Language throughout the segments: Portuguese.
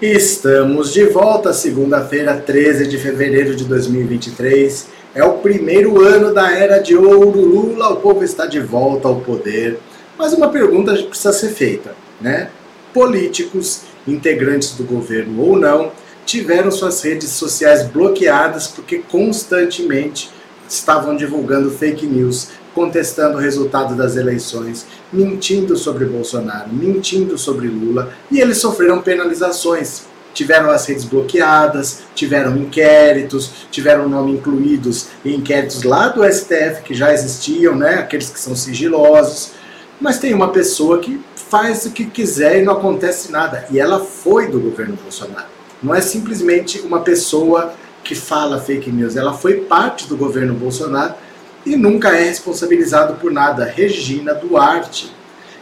Estamos de volta, segunda-feira, 13 de fevereiro de 2023. É o primeiro ano da era de ouro. Lula, o povo está de volta ao poder. Mas uma pergunta precisa ser feita, né? Políticos, integrantes do governo ou não, tiveram suas redes sociais bloqueadas porque constantemente estavam divulgando fake news, contestando o resultado das eleições, mentindo sobre Bolsonaro, mentindo sobre Lula, e eles sofreram penalizações. Tiveram as redes bloqueadas, tiveram inquéritos, tiveram nome incluídos em inquéritos lá do STF que já existiam, né? aqueles que são sigilosos. Mas tem uma pessoa que faz o que quiser e não acontece nada. E ela foi do governo Bolsonaro. Não é simplesmente uma pessoa que fala fake news, ela foi parte do governo Bolsonaro e nunca é responsabilizado por nada. Regina Duarte.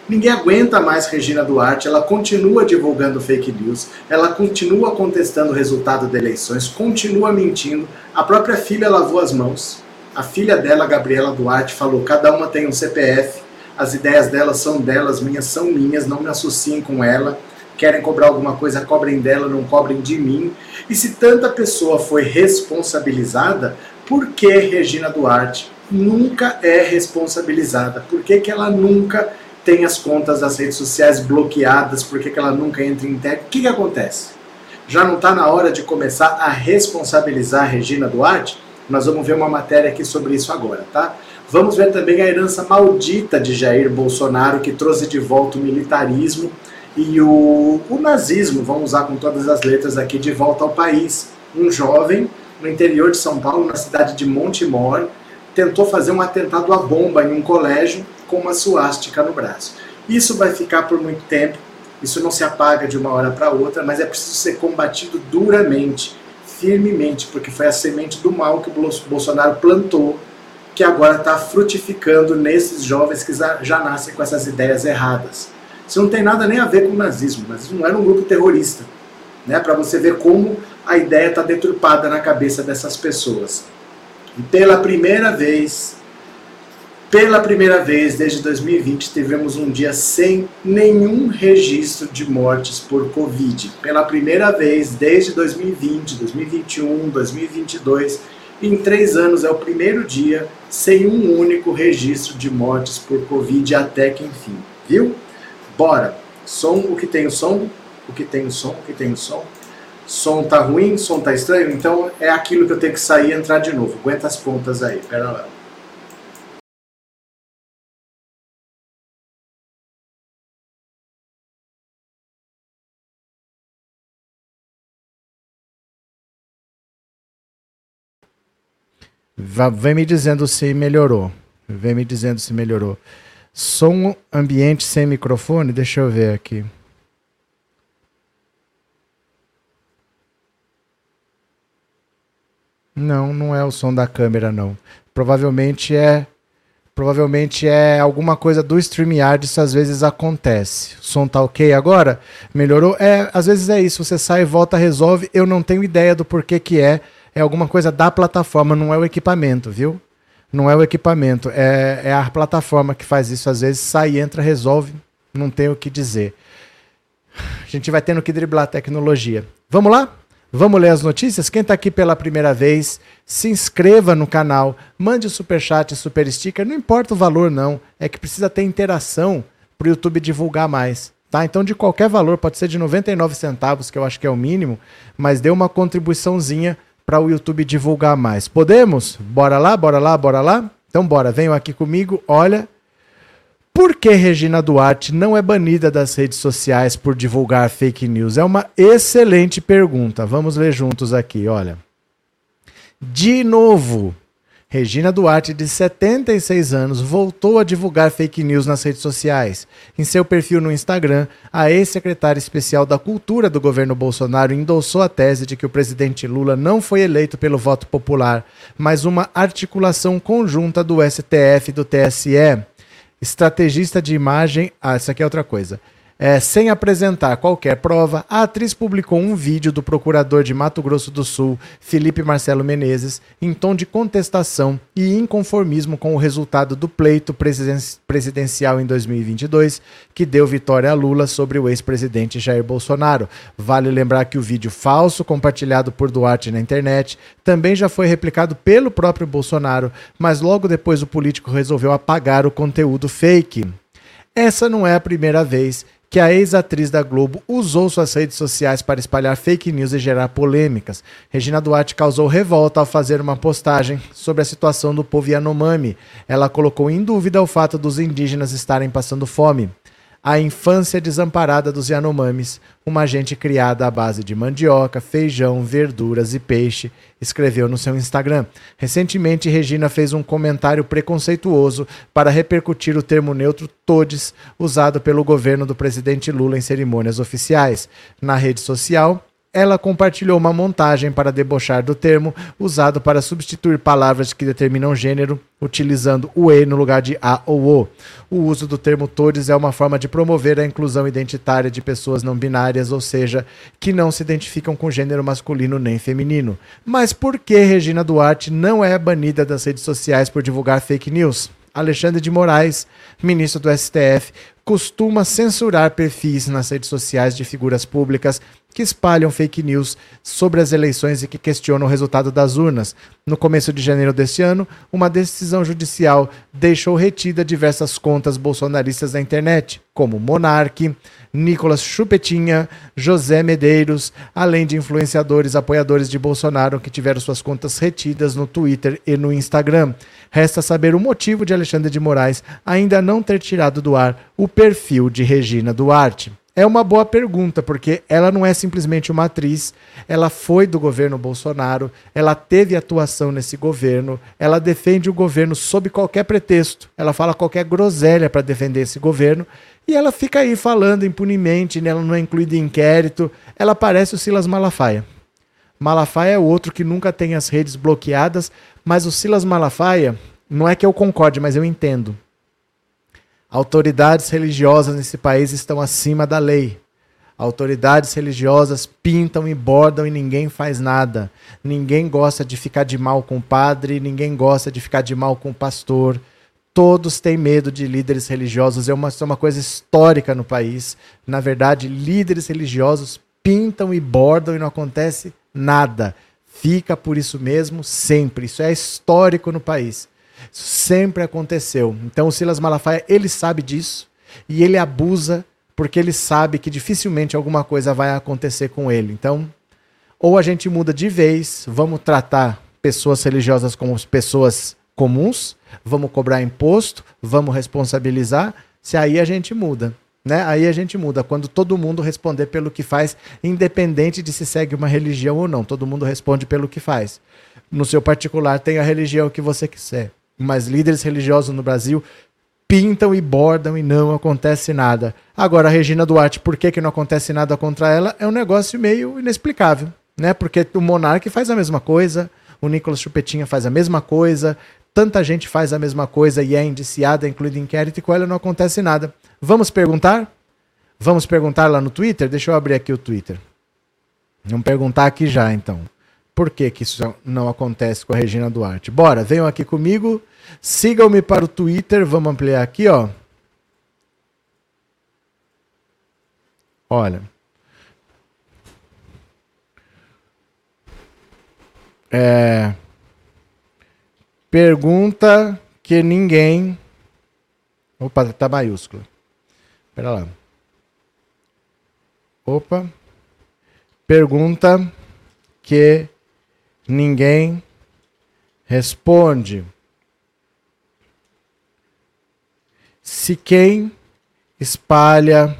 Ninguém aguenta mais Regina Duarte, ela continua divulgando fake news, ela continua contestando o resultado das eleições, continua mentindo. A própria filha lavou as mãos. A filha dela, Gabriela Duarte, falou: cada uma tem um CPF, as ideias delas são delas, minhas são minhas, não me associem com ela. Querem cobrar alguma coisa, cobrem dela, não cobrem de mim. E se tanta pessoa foi responsabilizada, por que Regina Duarte nunca é responsabilizada? Por que, que ela nunca tem as contas das redes sociais bloqueadas? Por que, que ela nunca entra em internet? O que, que acontece? Já não está na hora de começar a responsabilizar a Regina Duarte? Nós vamos ver uma matéria aqui sobre isso agora, tá? Vamos ver também a herança maldita de Jair Bolsonaro, que trouxe de volta o militarismo e o, o nazismo, vamos usar com todas as letras aqui, de volta ao país. Um jovem no interior de São Paulo, na cidade de Montemor, tentou fazer um atentado à bomba em um colégio com uma suástica no braço. Isso vai ficar por muito tempo, isso não se apaga de uma hora para outra, mas é preciso ser combatido duramente, firmemente, porque foi a semente do mal que o Bolsonaro plantou, que agora está frutificando nesses jovens que já nascem com essas ideias erradas. Isso não tem nada nem a ver com o nazismo, mas não era um grupo terrorista, né? Para você ver como a ideia está deturpada na cabeça dessas pessoas. E pela primeira vez, pela primeira vez desde 2020, tivemos um dia sem nenhum registro de mortes por Covid. Pela primeira vez desde 2020, 2021, 2022, em três anos é o primeiro dia sem um único registro de mortes por Covid até que enfim, viu? Bora! Som, o que tem o som, o que tem o som, o que tem o som som tá ruim, som tá estranho, então é aquilo que eu tenho que sair e entrar de novo. Aguenta as pontas aí, pera lá. Vem me dizendo se melhorou. Vem me dizendo se melhorou. Som ambiente sem microfone, deixa eu ver aqui. Não, não é o som da câmera, não. Provavelmente é. Provavelmente é alguma coisa do StreamYard, isso às vezes acontece. O som tá ok agora? Melhorou? É, às vezes é isso, você sai, volta, resolve. Eu não tenho ideia do porquê que é. É alguma coisa da plataforma, não é o equipamento, viu? Não é o equipamento, é, é a plataforma que faz isso. Às vezes sai, entra, resolve, não tem o que dizer. A gente vai tendo que driblar a tecnologia. Vamos lá? Vamos ler as notícias? Quem está aqui pela primeira vez, se inscreva no canal, mande o superchat, super sticker, não importa o valor não, é que precisa ter interação para o YouTube divulgar mais. Tá? Então, de qualquer valor, pode ser de 99 centavos, que eu acho que é o mínimo, mas dê uma contribuiçãozinha para o YouTube divulgar mais. Podemos? Bora lá, bora lá, bora lá? Então, bora, venham aqui comigo, olha, por que Regina Duarte não é banida das redes sociais por divulgar fake news? É uma excelente pergunta. Vamos ler juntos aqui, olha. De novo, Regina Duarte, de 76 anos, voltou a divulgar fake news nas redes sociais. Em seu perfil no Instagram, a ex-secretária especial da Cultura do governo Bolsonaro endossou a tese de que o presidente Lula não foi eleito pelo voto popular, mas uma articulação conjunta do STF e do TSE estrategista de imagem. Ah, isso aqui é outra coisa. É, sem apresentar qualquer prova, a atriz publicou um vídeo do procurador de Mato Grosso do Sul, Felipe Marcelo Menezes, em tom de contestação e inconformismo com o resultado do pleito presidencial em 2022, que deu vitória a Lula sobre o ex-presidente Jair Bolsonaro. Vale lembrar que o vídeo falso compartilhado por Duarte na internet também já foi replicado pelo próprio Bolsonaro, mas logo depois o político resolveu apagar o conteúdo fake. Essa não é a primeira vez que a ex-atriz da Globo usou suas redes sociais para espalhar fake news e gerar polêmicas. Regina Duarte causou revolta ao fazer uma postagem sobre a situação do povo Yanomami. Ela colocou em dúvida o fato dos indígenas estarem passando fome. A infância desamparada dos Yanomamis, uma gente criada à base de mandioca, feijão, verduras e peixe, escreveu no seu Instagram. Recentemente, Regina fez um comentário preconceituoso para repercutir o termo neutro todes, usado pelo governo do presidente Lula em cerimônias oficiais. Na rede social, ela compartilhou uma montagem para debochar do termo usado para substituir palavras que determinam gênero, utilizando o e no lugar de a ou o. O uso do termo todes é uma forma de promover a inclusão identitária de pessoas não binárias, ou seja, que não se identificam com gênero masculino nem feminino. Mas por que Regina Duarte não é banida das redes sociais por divulgar fake news? Alexandre de Moraes, ministro do STF, costuma censurar perfis nas redes sociais de figuras públicas que espalham fake news sobre as eleições e que questionam o resultado das urnas. No começo de janeiro deste ano, uma decisão judicial deixou retida diversas contas bolsonaristas na internet, como Monarque, Nicolas Chupetinha, José Medeiros, além de influenciadores apoiadores de Bolsonaro que tiveram suas contas retidas no Twitter e no Instagram. Resta saber o motivo de Alexandre de Moraes ainda não ter tirado do ar o perfil de Regina Duarte. É uma boa pergunta, porque ela não é simplesmente uma atriz, ela foi do governo Bolsonaro, ela teve atuação nesse governo, ela defende o governo sob qualquer pretexto, ela fala qualquer groselha para defender esse governo, e ela fica aí falando impunemente, né? ela não é incluída em inquérito, ela parece o Silas Malafaia. Malafaia é outro que nunca tem as redes bloqueadas, mas o Silas Malafaia, não é que eu concorde, mas eu entendo. Autoridades religiosas nesse país estão acima da lei. Autoridades religiosas pintam e bordam e ninguém faz nada. Ninguém gosta de ficar de mal com o padre, ninguém gosta de ficar de mal com o pastor. Todos têm medo de líderes religiosos. É uma, é uma coisa histórica no país. Na verdade, líderes religiosos pintam e bordam e não acontece nada. Fica por isso mesmo sempre. Isso é histórico no país. Sempre aconteceu. Então o Silas Malafaia, ele sabe disso e ele abusa porque ele sabe que dificilmente alguma coisa vai acontecer com ele. Então, ou a gente muda de vez, vamos tratar pessoas religiosas como pessoas comuns, vamos cobrar imposto, vamos responsabilizar, se aí a gente muda. Né? Aí a gente muda, quando todo mundo responder pelo que faz, independente de se segue uma religião ou não, todo mundo responde pelo que faz. No seu particular, tem a religião que você quiser mas líderes religiosos no Brasil pintam e bordam e não acontece nada. Agora, a Regina Duarte, por que, que não acontece nada contra ela? É um negócio meio inexplicável, né? Porque o Monarque faz a mesma coisa, o Nicolas Chupetinha faz a mesma coisa, tanta gente faz a mesma coisa e é indiciada, incluída em inquérito, e com ela não acontece nada. Vamos perguntar? Vamos perguntar lá no Twitter? Deixa eu abrir aqui o Twitter. Vamos perguntar aqui já, então. Por que, que isso não acontece com a Regina Duarte? Bora, venham aqui comigo, sigam-me para o Twitter, vamos ampliar aqui, ó. Olha. É, pergunta que ninguém. Opa, tá maiúsculo. Espera lá. Opa. Pergunta que ninguém responde. Se quem espalha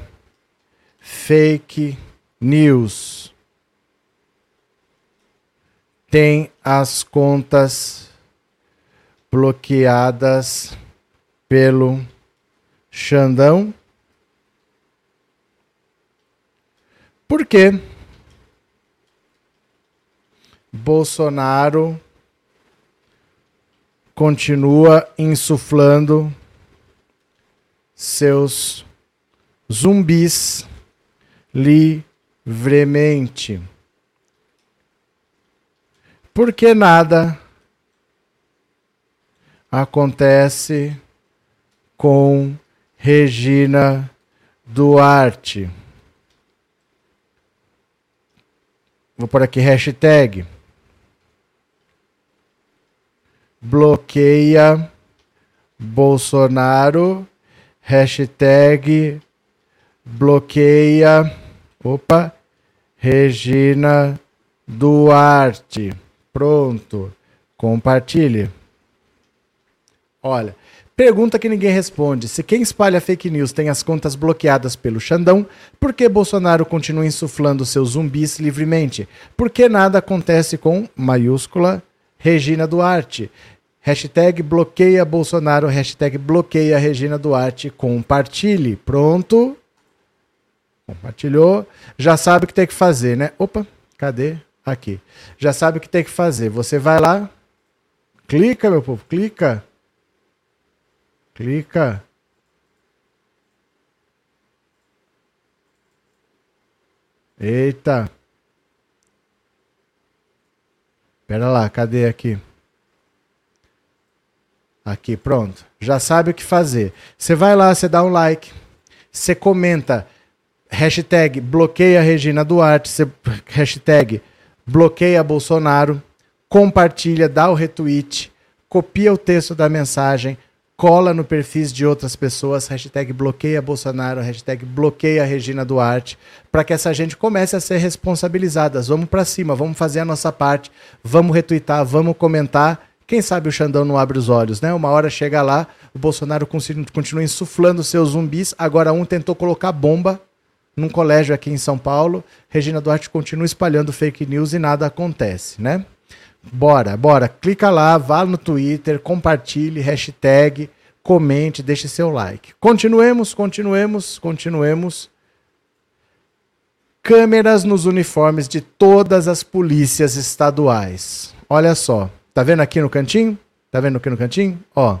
fake news tem as contas bloqueadas pelo Xandão? Por quê? Bolsonaro continua insuflando seus zumbis livremente. Porque nada acontece com Regina Duarte. Vou por aqui hashtag. Bloqueia Bolsonaro. Hashtag bloqueia. Opa. Regina Duarte. Pronto. Compartilhe. Olha, pergunta que ninguém responde. Se quem espalha fake news tem as contas bloqueadas pelo Xandão, por que Bolsonaro continua insuflando seus zumbis livremente? Por que nada acontece com, maiúscula, Regina Duarte? Hashtag bloqueia Bolsonaro, hashtag bloqueia Regina Duarte, compartilhe. Pronto. Compartilhou. Já sabe o que tem que fazer, né? Opa, cadê? Aqui. Já sabe o que tem que fazer. Você vai lá, clica, meu povo, clica Clica. Eita. Pera lá, cadê aqui? Aqui, pronto. Já sabe o que fazer. Você vai lá, você dá um like, você comenta, hashtag bloqueia Regina Duarte, hashtag bloqueia Bolsonaro, compartilha, dá o retweet, copia o texto da mensagem, cola no perfis de outras pessoas, hashtag bloqueia Bolsonaro, hashtag bloqueia Regina Duarte, para que essa gente comece a ser responsabilizadas. Vamos para cima, vamos fazer a nossa parte, vamos retweetar, vamos comentar. Quem sabe o Xandão não abre os olhos, né? Uma hora chega lá, o Bolsonaro continua insuflando seus zumbis, agora um tentou colocar bomba num colégio aqui em São Paulo, Regina Duarte continua espalhando fake news e nada acontece, né? Bora, bora. Clica lá, vá no Twitter, compartilhe, hashtag, comente, deixe seu like. Continuemos, continuemos, continuemos. Câmeras nos uniformes de todas as polícias estaduais. Olha só. Tá vendo aqui no cantinho? Tá vendo aqui no cantinho? Ó.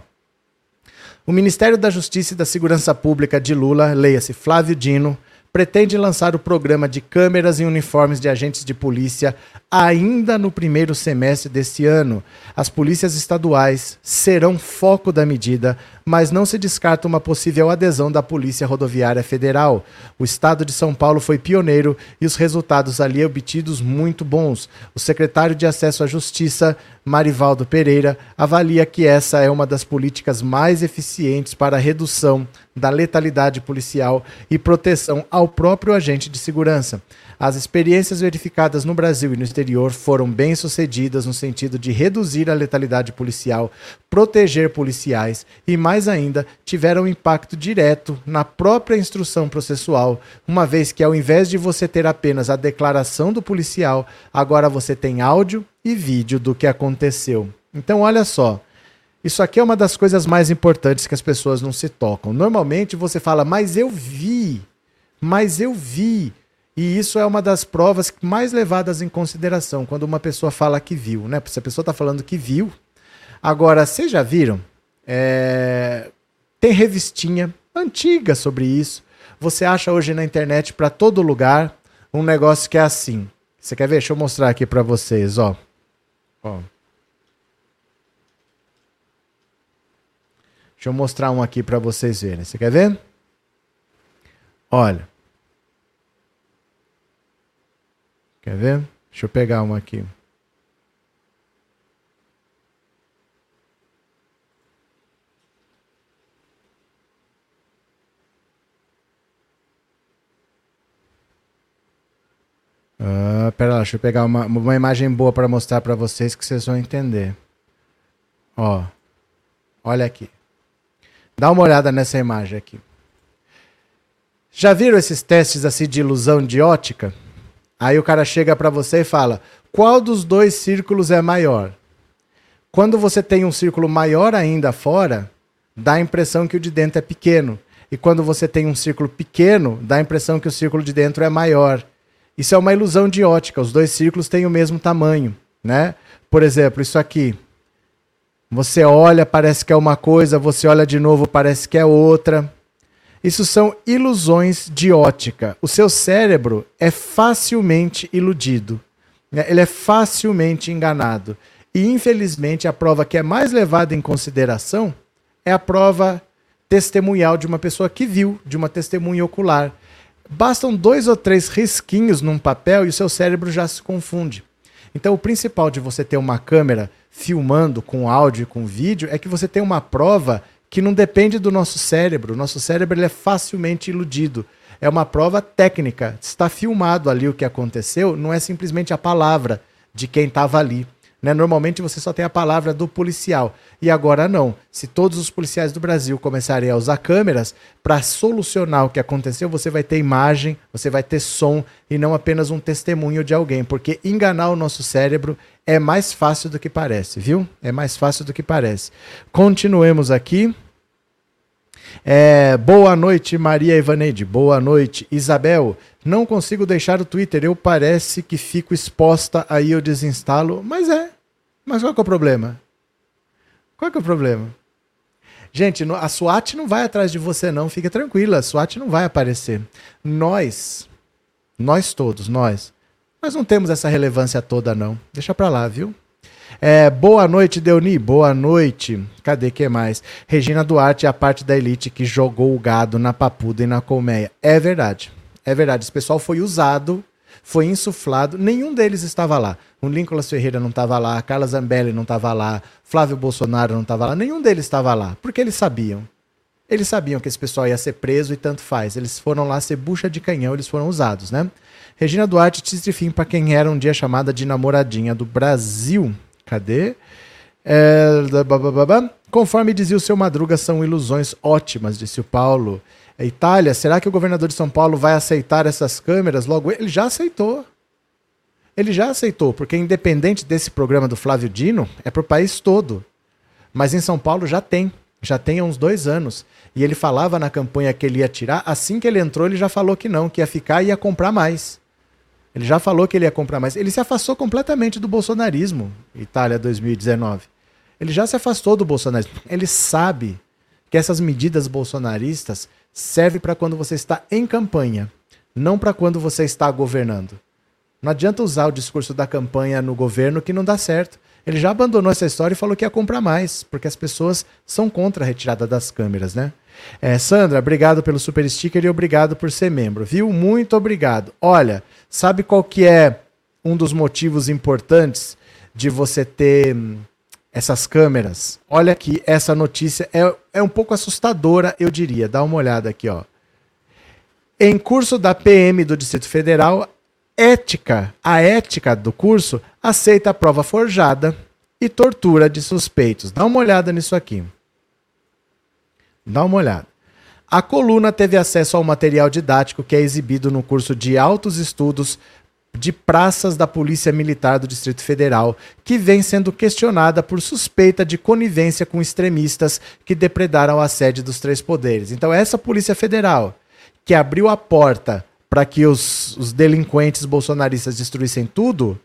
O Ministério da Justiça e da Segurança Pública de Lula, leia-se Flávio Dino, pretende lançar o programa de câmeras e uniformes de agentes de polícia ainda no primeiro semestre deste ano. As polícias estaduais serão foco da medida, mas não se descarta uma possível adesão da Polícia Rodoviária Federal. O estado de São Paulo foi pioneiro e os resultados ali obtidos muito bons. O secretário de Acesso à Justiça, Marivaldo Pereira, avalia que essa é uma das políticas mais eficientes para a redução da letalidade policial e proteção ao próprio agente de segurança. As experiências verificadas no Brasil e no exterior foram bem sucedidas no sentido de reduzir a letalidade policial, proteger policiais e, mais ainda, tiveram impacto direto na própria instrução processual, uma vez que, ao invés de você ter apenas a declaração do policial, agora você tem áudio e vídeo do que aconteceu. Então, olha só. Isso aqui é uma das coisas mais importantes que as pessoas não se tocam. Normalmente você fala, mas eu vi, mas eu vi. E isso é uma das provas mais levadas em consideração quando uma pessoa fala que viu, né? Se a pessoa está falando que viu. Agora, vocês já viram? É... Tem revistinha antiga sobre isso. Você acha hoje na internet para todo lugar um negócio que é assim. Você quer ver? Deixa eu mostrar aqui para vocês, ó. ó. Deixa eu mostrar um aqui para vocês verem. Você quer ver? Olha. Quer ver? Deixa eu pegar uma aqui. Ah, pera lá, deixa eu pegar uma, uma imagem boa para mostrar para vocês que vocês vão entender. Ó, olha aqui. Dá uma olhada nessa imagem aqui. Já viram esses testes assim de ilusão de ótica? Aí o cara chega para você e fala: qual dos dois círculos é maior? Quando você tem um círculo maior ainda fora, dá a impressão que o de dentro é pequeno. E quando você tem um círculo pequeno, dá a impressão que o círculo de dentro é maior. Isso é uma ilusão de ótica. Os dois círculos têm o mesmo tamanho, né? Por exemplo, isso aqui. Você olha, parece que é uma coisa, você olha de novo, parece que é outra. Isso são ilusões de ótica. O seu cérebro é facilmente iludido. Né? Ele é facilmente enganado. E, infelizmente, a prova que é mais levada em consideração é a prova testemunhal de uma pessoa que viu, de uma testemunha ocular. Bastam dois ou três risquinhos num papel e o seu cérebro já se confunde. Então, o principal de você ter uma câmera filmando com áudio e com vídeo é que você tem uma prova que não depende do nosso cérebro. Nosso cérebro ele é facilmente iludido. É uma prova técnica. Está filmado ali o que aconteceu, não é simplesmente a palavra de quem estava ali. Né? Normalmente você só tem a palavra do policial. E agora não. Se todos os policiais do Brasil começarem a usar câmeras para solucionar o que aconteceu, você vai ter imagem, você vai ter som e não apenas um testemunho de alguém. Porque enganar o nosso cérebro é mais fácil do que parece, viu? É mais fácil do que parece. Continuemos aqui. É, boa noite, Maria Ivaneide. Boa noite, Isabel. Não consigo deixar o Twitter. Eu parece que fico exposta, aí eu desinstalo. Mas é. Mas qual é o problema? Qual é o problema? Gente, a SWAT não vai atrás de você, não. Fica tranquila, a SWAT não vai aparecer. Nós, nós todos, nós, nós não temos essa relevância toda, não. Deixa pra lá, viu? É, boa noite, Deuni. Boa noite. Cadê que mais? Regina Duarte é a parte da elite que jogou o gado na papuda e na colmeia. É verdade. É verdade. Esse pessoal foi usado, foi insuflado. Nenhum deles estava lá. O Nicolas Ferreira não estava lá, Carla Zambelli não estava lá, Flávio Bolsonaro não estava lá. Nenhum deles estava lá. Porque eles sabiam. Eles sabiam que esse pessoal ia ser preso e tanto faz. Eles foram lá ser bucha de canhão, eles foram usados, né? Regina Duarte, fim para quem era um dia chamada de namoradinha do Brasil. Cadê? É, Conforme dizia o seu Madruga, são ilusões ótimas, disse o Paulo. A Itália, será que o governador de São Paulo vai aceitar essas câmeras? Logo, ele já aceitou. Ele já aceitou, porque independente desse programa do Flávio Dino, é para o país todo. Mas em São Paulo já tem, já tem há uns dois anos. E ele falava na campanha que ele ia tirar, assim que ele entrou, ele já falou que não, que ia ficar e ia comprar mais. Ele já falou que ele ia comprar mais. Ele se afastou completamente do bolsonarismo, Itália 2019. Ele já se afastou do bolsonarismo. Ele sabe que essas medidas bolsonaristas servem para quando você está em campanha, não para quando você está governando. Não adianta usar o discurso da campanha no governo que não dá certo. Ele já abandonou essa história e falou que ia comprar mais, porque as pessoas são contra a retirada das câmeras, né? É, Sandra, obrigado pelo super sticker e obrigado por ser membro, viu? Muito obrigado. Olha, sabe qual que é um dos motivos importantes de você ter hum, essas câmeras? Olha aqui, essa notícia é, é um pouco assustadora, eu diria. Dá uma olhada aqui, ó. Em curso da PM do Distrito Federal, ética, a ética do curso aceita a prova forjada e tortura de suspeitos. Dá uma olhada nisso aqui. Dá uma olhada. A coluna teve acesso ao material didático que é exibido no curso de Altos Estudos de Praças da Polícia Militar do Distrito Federal, que vem sendo questionada por suspeita de conivência com extremistas que depredaram a sede dos três poderes. Então, essa Polícia Federal, que abriu a porta para que os, os delinquentes bolsonaristas destruíssem tudo,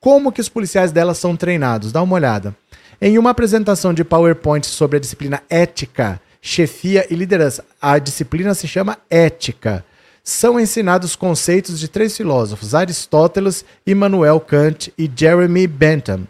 como que os policiais dela são treinados? Dá uma olhada. Em uma apresentação de PowerPoint sobre a disciplina ética chefia e liderança. A disciplina se chama ética. São ensinados conceitos de três filósofos, Aristóteles, Immanuel Kant e Jeremy Bentham.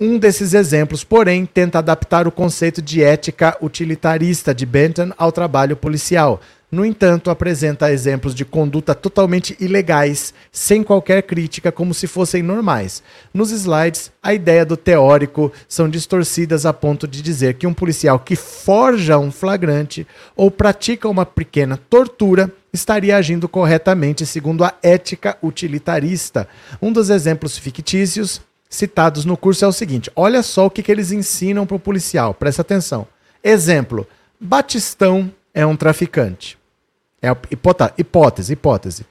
Um desses exemplos, porém, tenta adaptar o conceito de ética utilitarista de Bentham ao trabalho policial, no entanto, apresenta exemplos de conduta totalmente ilegais, sem qualquer crítica, como se fossem normais. Nos slides, a ideia do teórico são distorcidas a ponto de dizer que um policial que forja um flagrante ou pratica uma pequena tortura estaria agindo corretamente segundo a ética utilitarista. Um dos exemplos fictícios citados no curso é o seguinte: olha só o que, que eles ensinam para o policial, presta atenção. Exemplo: Batistão é um traficante. É a hipótese, hipótese.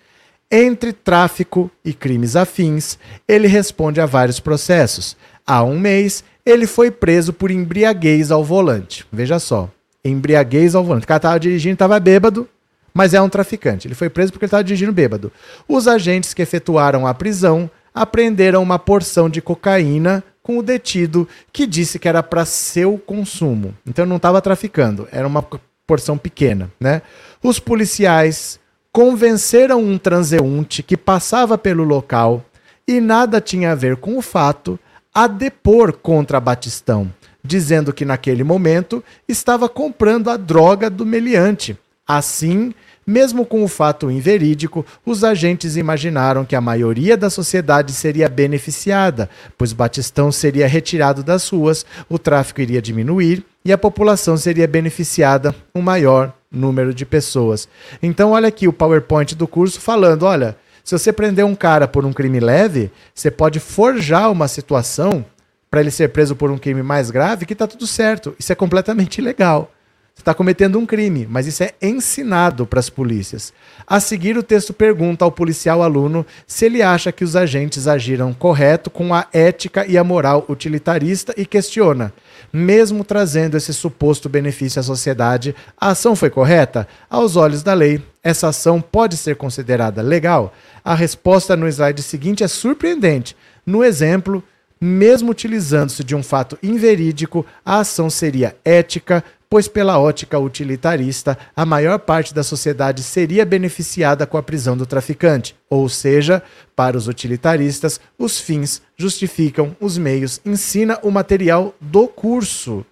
Entre tráfico e crimes afins, ele responde a vários processos. Há um mês, ele foi preso por embriaguez ao volante. Veja só, embriaguez ao volante. O cara estava dirigindo, estava bêbado, mas é um traficante. Ele foi preso porque ele estava dirigindo bêbado. Os agentes que efetuaram a prisão apreenderam uma porção de cocaína com o detido que disse que era para seu consumo. Então não estava traficando, era uma proporção pequena, né? Os policiais convenceram um transeunte que passava pelo local e nada tinha a ver com o fato a depor contra Batistão, dizendo que naquele momento estava comprando a droga do meliante. Assim, mesmo com o fato inverídico, os agentes imaginaram que a maioria da sociedade seria beneficiada, pois Batistão seria retirado das ruas, o tráfico iria diminuir e a população seria beneficiada um maior número de pessoas. Então, olha aqui o PowerPoint do curso falando: olha, se você prender um cara por um crime leve, você pode forjar uma situação para ele ser preso por um crime mais grave que está tudo certo. Isso é completamente ilegal. Você está cometendo um crime, mas isso é ensinado para as polícias. A seguir, o texto pergunta ao policial aluno se ele acha que os agentes agiram correto com a ética e a moral utilitarista e questiona: mesmo trazendo esse suposto benefício à sociedade, a ação foi correta? Aos olhos da lei, essa ação pode ser considerada legal? A resposta no slide seguinte é surpreendente. No exemplo, mesmo utilizando-se de um fato inverídico, a ação seria ética, pois, pela ótica utilitarista, a maior parte da sociedade seria beneficiada com a prisão do traficante. Ou seja, para os utilitaristas, os fins justificam os meios. Ensina o material do curso.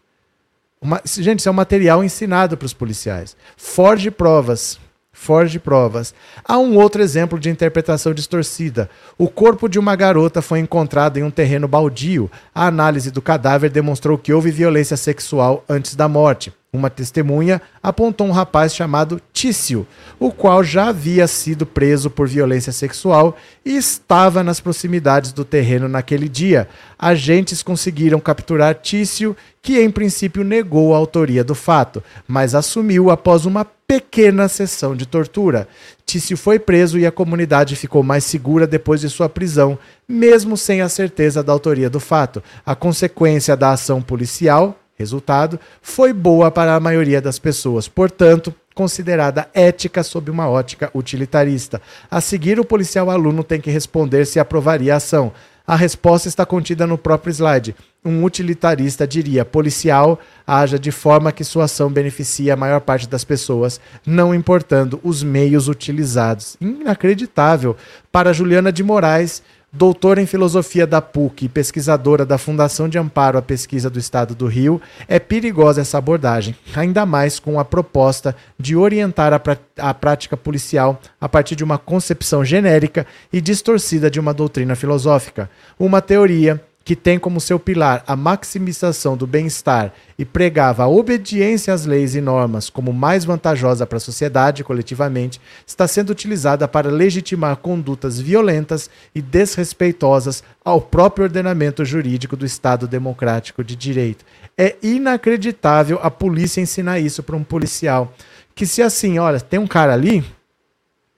Uma, gente, isso é um material ensinado para os policiais. Forge provas. Forge provas. Há um outro exemplo de interpretação distorcida. O corpo de uma garota foi encontrado em um terreno baldio. A análise do cadáver demonstrou que houve violência sexual antes da morte. Uma testemunha apontou um rapaz chamado Tício, o qual já havia sido preso por violência sexual e estava nas proximidades do terreno naquele dia. Agentes conseguiram capturar Tício, que em princípio negou a autoria do fato, mas assumiu após uma pequena sessão de tortura. Tício foi preso e a comunidade ficou mais segura depois de sua prisão, mesmo sem a certeza da autoria do fato. A consequência da ação policial Resultado, foi boa para a maioria das pessoas, portanto, considerada ética sob uma ótica utilitarista. A seguir, o policial aluno tem que responder se aprovaria a ação. A resposta está contida no próprio slide. Um utilitarista diria: policial haja de forma que sua ação beneficie a maior parte das pessoas, não importando os meios utilizados. Inacreditável. Para Juliana de Moraes, doutora em filosofia da PUC e pesquisadora da Fundação de Amparo à Pesquisa do Estado do Rio, é perigosa essa abordagem, ainda mais com a proposta de orientar a, a prática policial a partir de uma concepção genérica e distorcida de uma doutrina filosófica. Uma teoria que tem como seu pilar a maximização do bem-estar e pregava a obediência às leis e normas como mais vantajosa para a sociedade coletivamente, está sendo utilizada para legitimar condutas violentas e desrespeitosas ao próprio ordenamento jurídico do Estado democrático de direito. É inacreditável a polícia ensinar isso para um policial. Que se assim, olha, tem um cara ali,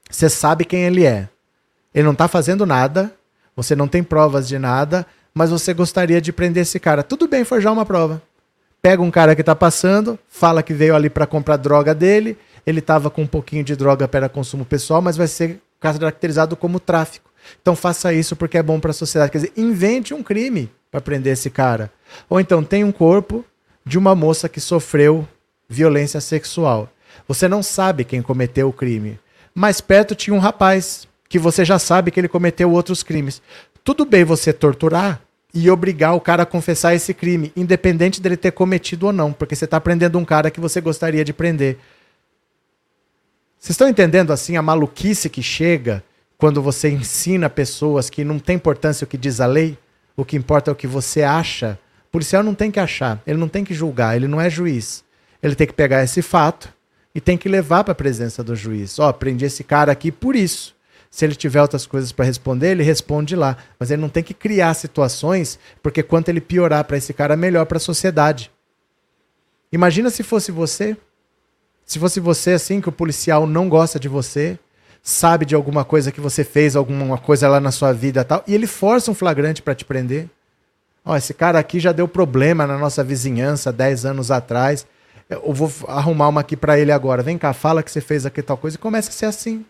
você sabe quem ele é. Ele não está fazendo nada, você não tem provas de nada, mas você gostaria de prender esse cara. Tudo bem forjar uma prova. Pega um cara que está passando, fala que veio ali para comprar droga dele, ele estava com um pouquinho de droga para consumo pessoal, mas vai ser caracterizado como tráfico. Então faça isso porque é bom para a sociedade. Quer dizer, invente um crime para prender esse cara. Ou então tem um corpo de uma moça que sofreu violência sexual. Você não sabe quem cometeu o crime. Mais perto tinha um rapaz que você já sabe que ele cometeu outros crimes. Tudo bem você torturar e obrigar o cara a confessar esse crime, independente dele ter cometido ou não, porque você está prendendo um cara que você gostaria de prender. Vocês estão entendendo assim a maluquice que chega quando você ensina pessoas que não tem importância o que diz a lei, o que importa é o que você acha? O policial não tem que achar, ele não tem que julgar, ele não é juiz. Ele tem que pegar esse fato e tem que levar para a presença do juiz. Ó, oh, prendi esse cara aqui por isso. Se ele tiver outras coisas para responder, ele responde lá. Mas ele não tem que criar situações, porque quanto ele piorar para esse cara, melhor para a sociedade. Imagina se fosse você. Se fosse você assim, que o policial não gosta de você, sabe de alguma coisa que você fez, alguma coisa lá na sua vida tal, e ele força um flagrante para te prender. Ó, esse cara aqui já deu problema na nossa vizinhança 10 anos atrás. Eu vou arrumar uma aqui para ele agora. Vem cá, fala que você fez aqui tal coisa e começa a ser assim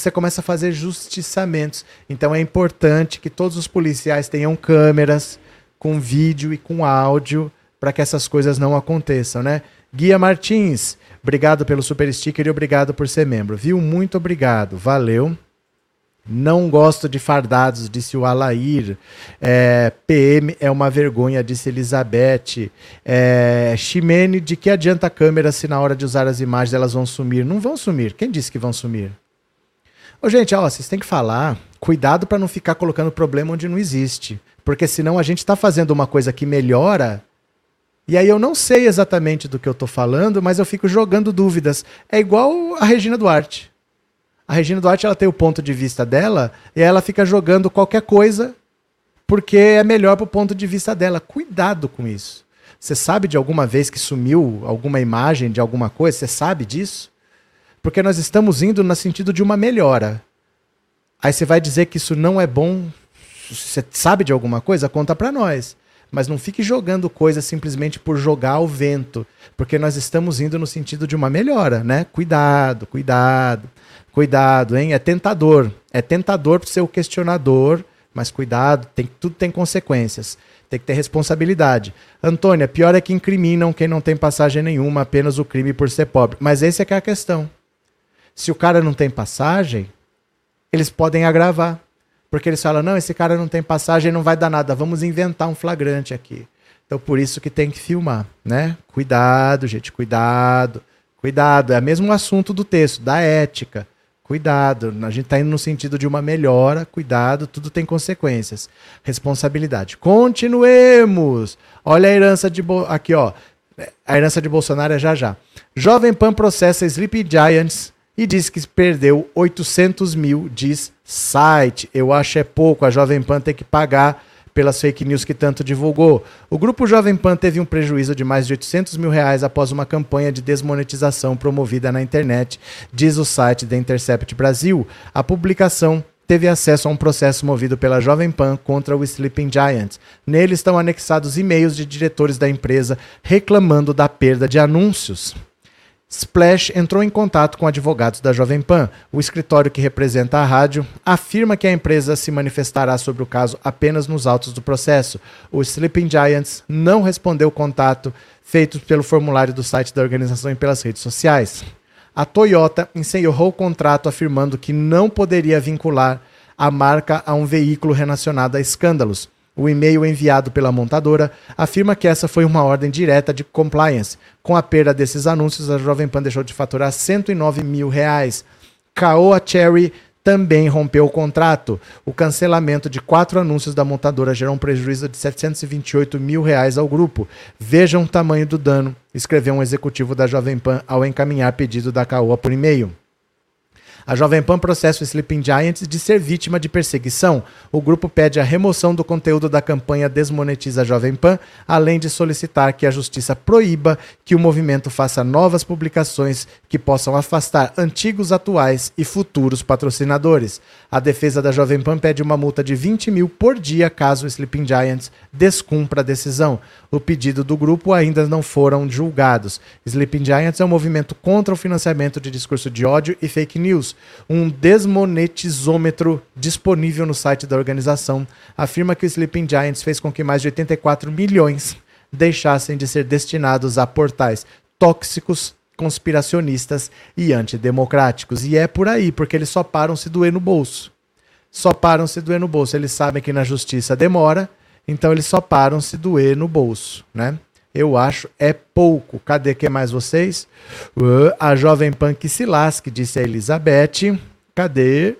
você começa a fazer justiçamentos. Então é importante que todos os policiais tenham câmeras com vídeo e com áudio para que essas coisas não aconteçam, né? Guia Martins, obrigado pelo super sticker e obrigado por ser membro. Viu? Muito obrigado. Valeu. Não gosto de fardados, disse o Alair. É, PM é uma vergonha, disse Elizabeth. É, de que adianta a câmera se na hora de usar as imagens elas vão sumir? Não vão sumir. Quem disse que vão sumir? Ô, gente, ó, vocês têm que falar. Cuidado para não ficar colocando problema onde não existe. Porque senão a gente está fazendo uma coisa que melhora. E aí eu não sei exatamente do que eu estou falando, mas eu fico jogando dúvidas. É igual a Regina Duarte. A Regina Duarte ela tem o ponto de vista dela e ela fica jogando qualquer coisa porque é melhor para o ponto de vista dela. Cuidado com isso. Você sabe de alguma vez que sumiu alguma imagem de alguma coisa? Você sabe disso? Porque nós estamos indo no sentido de uma melhora. Aí você vai dizer que isso não é bom. Você sabe de alguma coisa? Conta para nós. Mas não fique jogando coisa simplesmente por jogar ao vento, porque nós estamos indo no sentido de uma melhora, né? Cuidado, cuidado. Cuidado, hein? É tentador. É tentador para ser o questionador, mas cuidado, tem, tudo tem consequências. Tem que ter responsabilidade. Antônia, pior é que incriminam quem não tem passagem nenhuma, apenas o crime por ser pobre. Mas essa é que é a questão. Se o cara não tem passagem, eles podem agravar. Porque eles falam, não, esse cara não tem passagem, não vai dar nada, vamos inventar um flagrante aqui. Então por isso que tem que filmar, né? Cuidado, gente, cuidado. Cuidado, é o mesmo assunto do texto, da ética. Cuidado, a gente está indo no sentido de uma melhora, cuidado, tudo tem consequências. Responsabilidade. Continuemos! Olha a herança de. Bo... Aqui, ó. A herança de Bolsonaro é já já. Jovem Pan processa Sleepy Giants e diz que perdeu 800 mil, diz site. Eu acho é pouco, a Jovem Pan tem que pagar pelas fake news que tanto divulgou. O grupo Jovem Pan teve um prejuízo de mais de 800 mil reais após uma campanha de desmonetização promovida na internet, diz o site The Intercept Brasil. A publicação teve acesso a um processo movido pela Jovem Pan contra o Sleeping Giants. Nele estão anexados e-mails de diretores da empresa reclamando da perda de anúncios. Splash entrou em contato com advogados da Jovem Pan. O escritório que representa a rádio afirma que a empresa se manifestará sobre o caso apenas nos autos do processo. O Sleeping Giants não respondeu o contato feito pelo formulário do site da organização e pelas redes sociais. A Toyota encerrou o contrato afirmando que não poderia vincular a marca a um veículo relacionado a escândalos. O e-mail enviado pela montadora afirma que essa foi uma ordem direta de compliance. Com a perda desses anúncios, a Jovem Pan deixou de faturar 109 mil reais. Caoa Cherry também rompeu o contrato. O cancelamento de quatro anúncios da montadora gerou um prejuízo de 728 mil reais ao grupo. Vejam o tamanho do dano, escreveu um executivo da Jovem Pan ao encaminhar pedido da Caoa por e-mail. A Jovem Pan processa o Sleeping Giants de ser vítima de perseguição. O grupo pede a remoção do conteúdo da campanha Desmonetiza a Jovem Pan, além de solicitar que a justiça proíba que o movimento faça novas publicações que possam afastar antigos, atuais e futuros patrocinadores. A defesa da Jovem Pan pede uma multa de 20 mil por dia caso o Sleeping Giants descumpra a decisão. O pedido do grupo ainda não foram julgados. Sleeping Giants é um movimento contra o financiamento de discurso de ódio e fake news. Um desmonetizômetro disponível no site da organização afirma que o Sleeping Giants fez com que mais de 84 milhões deixassem de ser destinados a portais tóxicos, conspiracionistas e antidemocráticos. E é por aí, porque eles só param se doer no bolso. Só param se doer no bolso. Eles sabem que na justiça demora, então eles só param se doer no bolso, né? Eu acho é pouco. Cadê que mais vocês? Uh, a Jovem Pan se lasque, disse a Elizabeth. Cadê?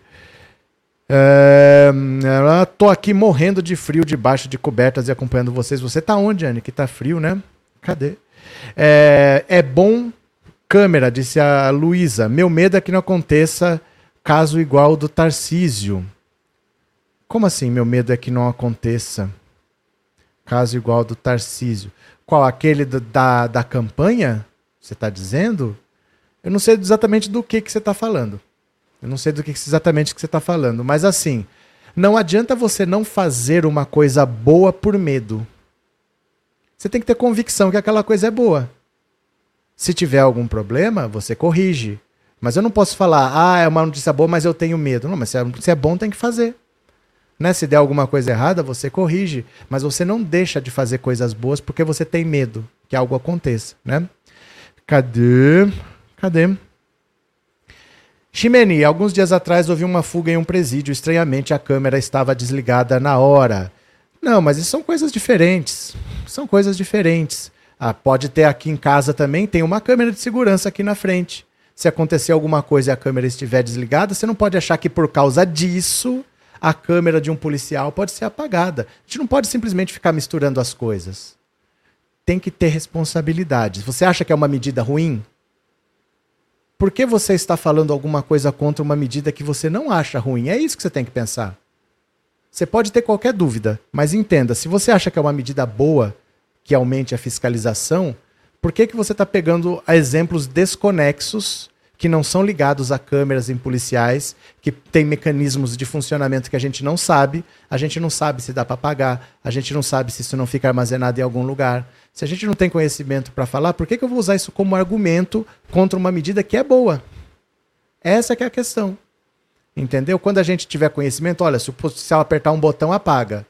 É, tô aqui morrendo de frio debaixo de cobertas e acompanhando vocês. Você tá onde, Anne? Que tá frio, né? Cadê? É, é bom câmera, disse a Luísa. Meu medo é que não aconteça caso igual do Tarcísio. Como assim, meu medo é que não aconteça? Caso igual do Tarcísio. Qual? Aquele da, da campanha? Você está dizendo? Eu não sei exatamente do que, que você está falando. Eu não sei do que exatamente que você está falando. Mas assim, não adianta você não fazer uma coisa boa por medo. Você tem que ter convicção que aquela coisa é boa. Se tiver algum problema, você corrige. Mas eu não posso falar, ah, é uma notícia boa, mas eu tenho medo. Não, mas se é bom, tem que fazer. Né? Se der alguma coisa errada, você corrige, mas você não deixa de fazer coisas boas porque você tem medo que algo aconteça, né? Cadê? Cadê? Ximeni, alguns dias atrás houve uma fuga em um presídio. Estranhamente, a câmera estava desligada na hora. Não, mas isso são coisas diferentes. São coisas diferentes. Ah, pode ter aqui em casa também, tem uma câmera de segurança aqui na frente. Se acontecer alguma coisa e a câmera estiver desligada, você não pode achar que por causa disso a câmera de um policial pode ser apagada. A gente não pode simplesmente ficar misturando as coisas. Tem que ter responsabilidade. Você acha que é uma medida ruim? Por que você está falando alguma coisa contra uma medida que você não acha ruim? É isso que você tem que pensar. Você pode ter qualquer dúvida, mas entenda: se você acha que é uma medida boa que aumente a fiscalização, por que, que você está pegando exemplos desconexos que não são ligados a câmeras em policiais, que tem mecanismos de funcionamento que a gente não sabe, a gente não sabe se dá para pagar, a gente não sabe se isso não fica armazenado em algum lugar. Se a gente não tem conhecimento para falar, por que, que eu vou usar isso como argumento contra uma medida que é boa? Essa que é a questão. Entendeu? Quando a gente tiver conhecimento, olha, se o policial apertar um botão, apaga.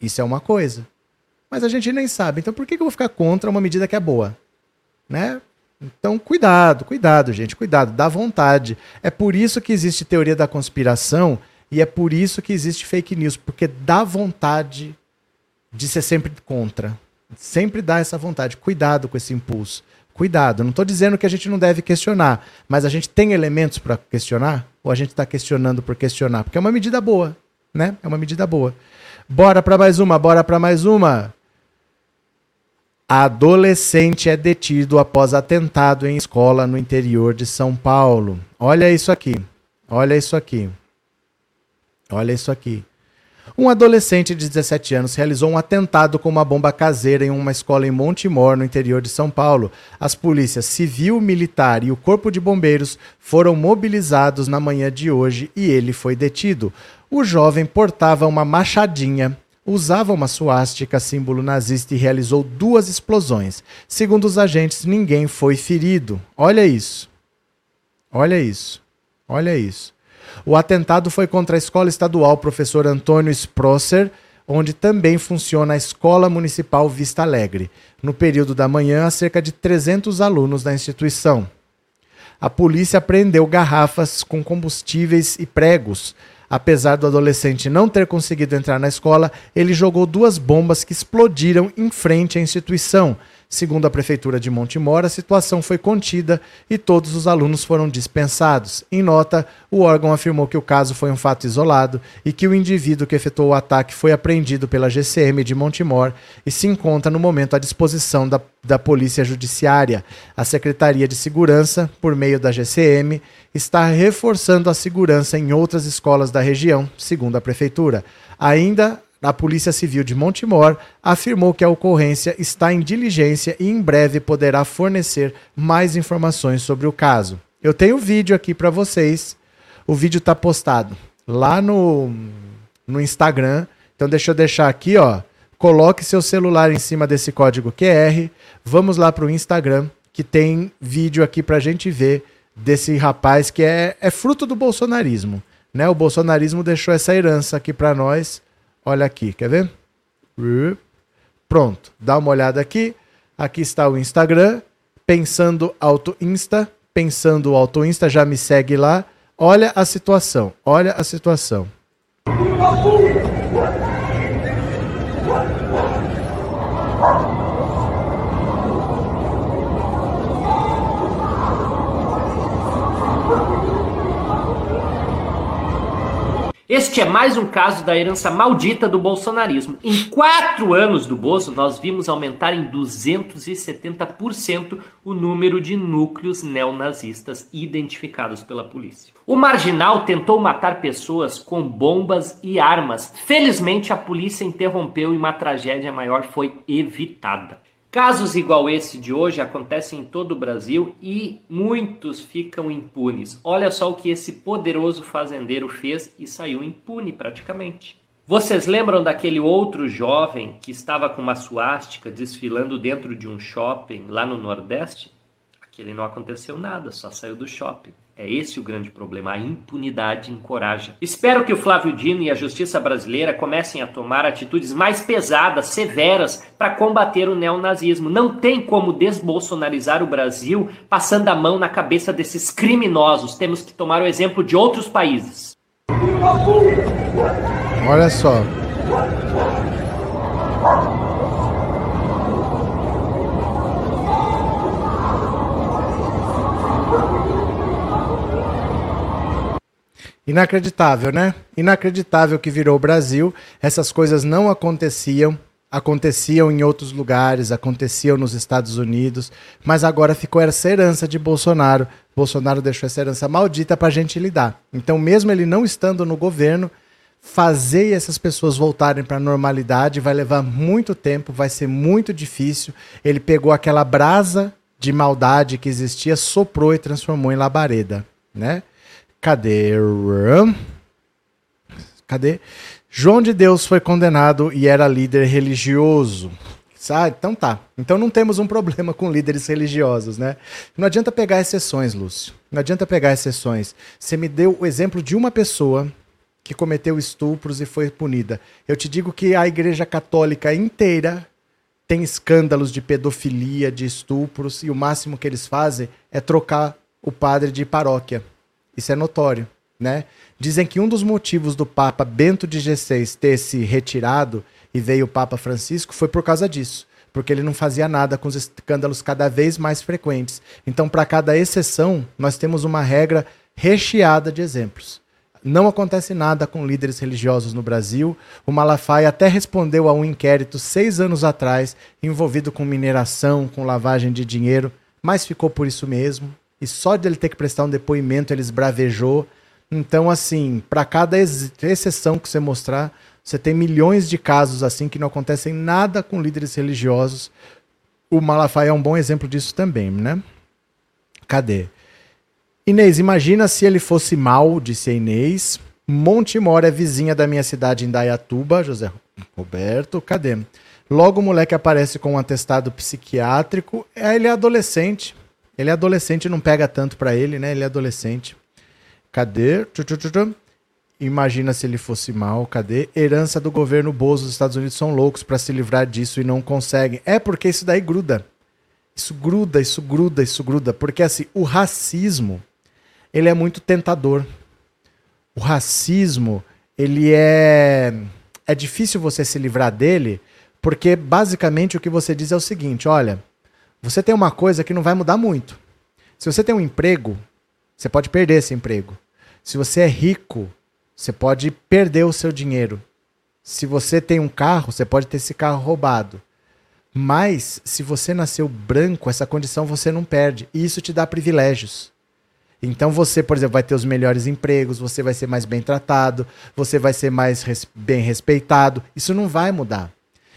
Isso é uma coisa. Mas a gente nem sabe. Então por que, que eu vou ficar contra uma medida que é boa? Né? Então, cuidado, cuidado, gente, cuidado, dá vontade. É por isso que existe teoria da conspiração e é por isso que existe fake news, porque dá vontade de ser sempre contra. Sempre dá essa vontade. Cuidado com esse impulso. Cuidado. Não estou dizendo que a gente não deve questionar, mas a gente tem elementos para questionar? Ou a gente está questionando por questionar? Porque é uma medida boa, né? É uma medida boa. Bora para mais uma, bora para mais uma. Adolescente é detido após atentado em escola no interior de São Paulo. Olha isso aqui. Olha isso aqui. Olha isso aqui. Um adolescente de 17 anos realizou um atentado com uma bomba caseira em uma escola em Montemor, no interior de São Paulo. As polícias civil, militar e o corpo de bombeiros foram mobilizados na manhã de hoje e ele foi detido. O jovem portava uma machadinha usava uma suástica, símbolo nazista, e realizou duas explosões. Segundo os agentes, ninguém foi ferido. Olha isso. Olha isso. Olha isso. O atentado foi contra a escola estadual Professor Antônio Sprosser, onde também funciona a Escola Municipal Vista Alegre. No período da manhã, há cerca de 300 alunos da instituição. A polícia apreendeu garrafas com combustíveis e pregos, Apesar do adolescente não ter conseguido entrar na escola, ele jogou duas bombas que explodiram em frente à instituição. Segundo a Prefeitura de Montemor, a situação foi contida e todos os alunos foram dispensados. Em nota, o órgão afirmou que o caso foi um fato isolado e que o indivíduo que efetuou o ataque foi apreendido pela GCM de Montemor e se encontra no momento à disposição da, da Polícia Judiciária. A Secretaria de Segurança, por meio da GCM, está reforçando a segurança em outras escolas da região, segundo a Prefeitura. Ainda a Polícia Civil de Montemor afirmou que a ocorrência está em diligência e em breve poderá fornecer mais informações sobre o caso. Eu tenho vídeo aqui para vocês. O vídeo está postado lá no, no Instagram. Então deixa eu deixar aqui, ó. Coloque seu celular em cima desse código QR. Vamos lá para o Instagram, que tem vídeo aqui para a gente ver desse rapaz que é, é fruto do bolsonarismo. Né? O bolsonarismo deixou essa herança aqui para nós Olha aqui, quer ver? Pronto, dá uma olhada aqui. Aqui está o Instagram, Pensando Auto Insta, Pensando Auto Insta, já me segue lá. Olha a situação, olha a situação. Este é mais um caso da herança maldita do bolsonarismo. Em quatro anos do Bolso, nós vimos aumentar em 270% o número de núcleos neonazistas identificados pela polícia. O marginal tentou matar pessoas com bombas e armas. Felizmente, a polícia interrompeu e uma tragédia maior foi evitada. Casos igual esse de hoje acontecem em todo o Brasil e muitos ficam impunes. Olha só o que esse poderoso fazendeiro fez e saiu impune praticamente. Vocês lembram daquele outro jovem que estava com uma suástica desfilando dentro de um shopping lá no Nordeste? Aquele não aconteceu nada, só saiu do shopping. É esse o grande problema. A impunidade encoraja. Espero que o Flávio Dino e a justiça brasileira comecem a tomar atitudes mais pesadas, severas, para combater o neonazismo. Não tem como desbolsonarizar o Brasil passando a mão na cabeça desses criminosos. Temos que tomar o exemplo de outros países. Olha só. Inacreditável, né? Inacreditável que virou o Brasil. Essas coisas não aconteciam. Aconteciam em outros lugares, aconteciam nos Estados Unidos, mas agora ficou essa herança de Bolsonaro. Bolsonaro deixou essa herança maldita para a gente lidar. Então, mesmo ele não estando no governo, fazer essas pessoas voltarem para a normalidade vai levar muito tempo, vai ser muito difícil. Ele pegou aquela brasa de maldade que existia, soprou e transformou em labareda, né? Cadê? Cadê? João de Deus foi condenado e era líder religioso. Ah, então tá. Então não temos um problema com líderes religiosos, né? Não adianta pegar exceções, Lúcio. Não adianta pegar exceções. Você me deu o exemplo de uma pessoa que cometeu estupros e foi punida. Eu te digo que a Igreja Católica inteira tem escândalos de pedofilia, de estupros, e o máximo que eles fazem é trocar o padre de paróquia. Isso é notório, né? Dizem que um dos motivos do Papa Bento XVI ter se retirado e veio o Papa Francisco foi por causa disso, porque ele não fazia nada com os escândalos cada vez mais frequentes. Então, para cada exceção, nós temos uma regra recheada de exemplos. Não acontece nada com líderes religiosos no Brasil. O Malafaia até respondeu a um inquérito seis anos atrás, envolvido com mineração, com lavagem de dinheiro, mas ficou por isso mesmo e só de ele ter que prestar um depoimento ele esbravejou. Então, assim, para cada ex exceção que você mostrar, você tem milhões de casos assim que não acontecem nada com líderes religiosos. O Malafaia é um bom exemplo disso também, né? Cadê? Inês, imagina se ele fosse mal, disse a Inês. Montemor é vizinha da minha cidade em Dayatuba, José Roberto. Cadê? Logo o moleque aparece com um atestado psiquiátrico. Ele é adolescente. Ele é adolescente, não pega tanto para ele, né? Ele é adolescente. Cadê? Imagina se ele fosse mal. Cadê? Herança do governo Bozo dos Estados Unidos são loucos para se livrar disso e não conseguem. É porque isso daí gruda. Isso gruda, isso gruda, isso gruda. Porque assim, o racismo, ele é muito tentador. O racismo, ele é. É difícil você se livrar dele, porque basicamente o que você diz é o seguinte: olha, você tem uma coisa que não vai mudar muito. Se você tem um emprego, você pode perder esse emprego. Se você é rico, você pode perder o seu dinheiro. Se você tem um carro, você pode ter esse carro roubado. Mas se você nasceu branco, essa condição você não perde. E isso te dá privilégios. Então você, por exemplo, vai ter os melhores empregos, você vai ser mais bem tratado, você vai ser mais res bem respeitado. Isso não vai mudar.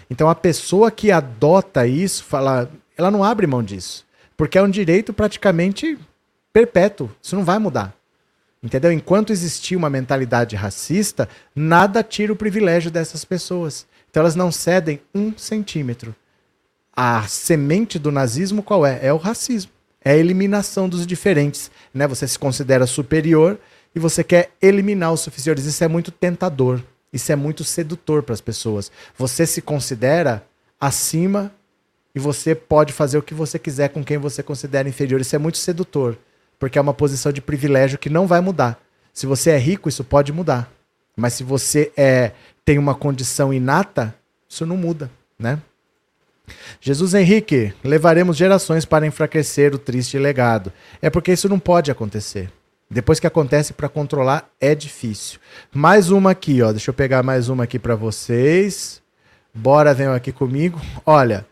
Então a pessoa que adota isso, fala, ela não abre mão disso. Porque é um direito praticamente perpétuo. Isso não vai mudar. Entendeu? Enquanto existir uma mentalidade racista, nada tira o privilégio dessas pessoas. Então elas não cedem um centímetro. A semente do nazismo qual é? É o racismo. É a eliminação dos diferentes. Né? Você se considera superior e você quer eliminar os inferiores. Isso é muito tentador. Isso é muito sedutor para as pessoas. Você se considera acima e você pode fazer o que você quiser com quem você considera inferior. Isso é muito sedutor, porque é uma posição de privilégio que não vai mudar. Se você é rico, isso pode mudar. Mas se você é tem uma condição inata, isso não muda, né? Jesus Henrique, levaremos gerações para enfraquecer o triste legado. É porque isso não pode acontecer. Depois que acontece para controlar é difícil. Mais uma aqui, ó. Deixa eu pegar mais uma aqui para vocês. Bora, venham aqui comigo. Olha,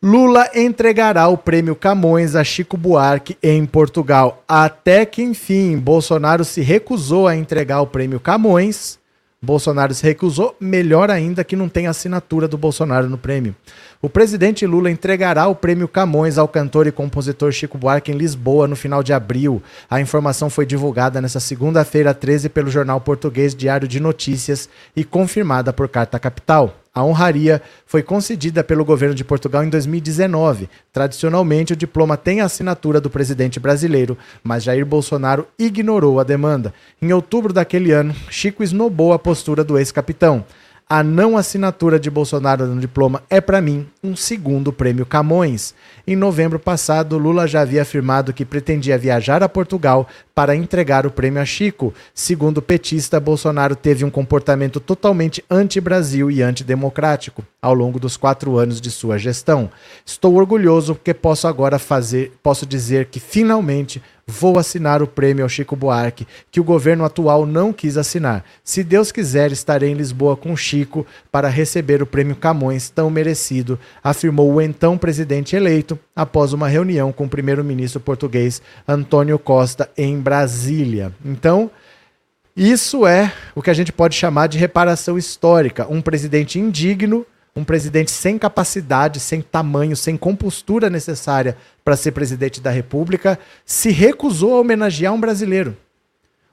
Lula entregará o prêmio Camões a Chico Buarque em Portugal. Até que, enfim, Bolsonaro se recusou a entregar o prêmio Camões. Bolsonaro se recusou, melhor ainda que não tem assinatura do Bolsonaro no prêmio. O presidente Lula entregará o prêmio Camões ao cantor e compositor Chico Buarque em Lisboa no final de abril. A informação foi divulgada nesta segunda-feira, 13, pelo jornal português Diário de Notícias e confirmada por Carta Capital. A honraria foi concedida pelo governo de Portugal em 2019. Tradicionalmente, o diploma tem a assinatura do presidente brasileiro, mas Jair Bolsonaro ignorou a demanda. Em outubro daquele ano, Chico esnobou a postura do ex-capitão. A não assinatura de Bolsonaro no diploma é, para mim, um segundo prêmio Camões. Em novembro passado, Lula já havia afirmado que pretendia viajar a Portugal para entregar o prêmio a Chico. Segundo o petista, Bolsonaro teve um comportamento totalmente anti-Brasil e antidemocrático ao longo dos quatro anos de sua gestão. Estou orgulhoso porque posso agora fazer, posso dizer que finalmente Vou assinar o prêmio ao Chico Buarque, que o governo atual não quis assinar. Se Deus quiser, estarei em Lisboa com Chico para receber o prêmio Camões, tão merecido, afirmou o então presidente eleito após uma reunião com o primeiro-ministro português Antônio Costa em Brasília. Então, isso é o que a gente pode chamar de reparação histórica. Um presidente indigno um presidente sem capacidade, sem tamanho, sem compostura necessária para ser presidente da República, se recusou a homenagear um brasileiro.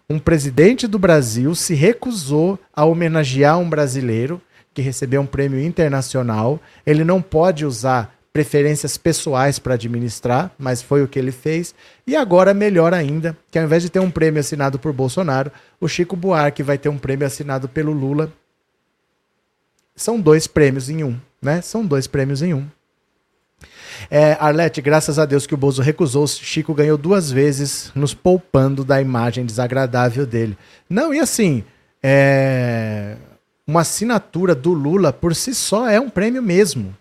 Um presidente do Brasil se recusou a homenagear um brasileiro que recebeu um prêmio internacional. Ele não pode usar preferências pessoais para administrar, mas foi o que ele fez. E agora, melhor ainda, que ao invés de ter um prêmio assinado por Bolsonaro, o Chico Buarque vai ter um prêmio assinado pelo Lula são dois prêmios em um, né? São dois prêmios em um. É, Arlete, graças a Deus que o Bozo recusou, Chico ganhou duas vezes, nos poupando da imagem desagradável dele. Não, e assim, é... uma assinatura do Lula por si só é um prêmio mesmo.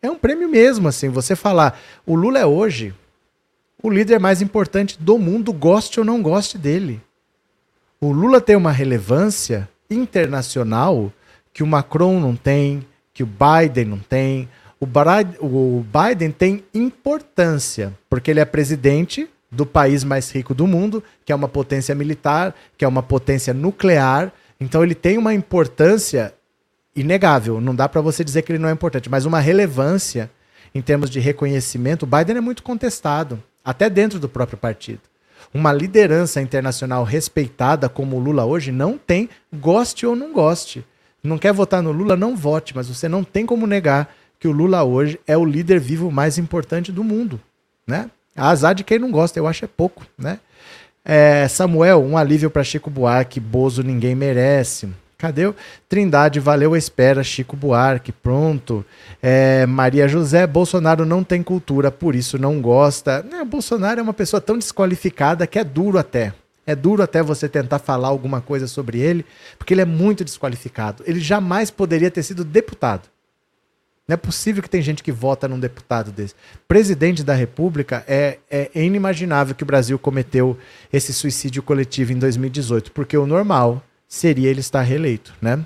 É um prêmio mesmo, assim, você falar, o Lula é hoje o líder mais importante do mundo, goste ou não goste dele. O Lula tem uma relevância internacional que o Macron não tem, que o Biden não tem. O, Biden tem importância, porque ele é presidente do país mais rico do mundo, que é uma potência militar, que é uma potência nuclear. Então ele tem uma importância inegável. Não dá para você dizer que ele não é importante, mas uma relevância em termos de reconhecimento. O Biden é muito contestado, até dentro do próprio partido. Uma liderança internacional respeitada como o Lula hoje não tem, goste ou não goste não quer votar no Lula, não vote, mas você não tem como negar que o Lula hoje é o líder vivo mais importante do mundo, né? Azar de quem não gosta, eu acho é pouco, né? É, Samuel, um alívio para Chico Buarque, Bozo ninguém merece. Cadê Trindade? Valeu a espera, Chico Buarque, pronto. É, Maria José, Bolsonaro não tem cultura, por isso não gosta. É, Bolsonaro é uma pessoa tão desqualificada que é duro até. É duro até você tentar falar alguma coisa sobre ele, porque ele é muito desqualificado. Ele jamais poderia ter sido deputado. Não é possível que tem gente que vota num deputado desse. Presidente da República é, é, inimaginável que o Brasil cometeu esse suicídio coletivo em 2018, porque o normal seria ele estar reeleito, né?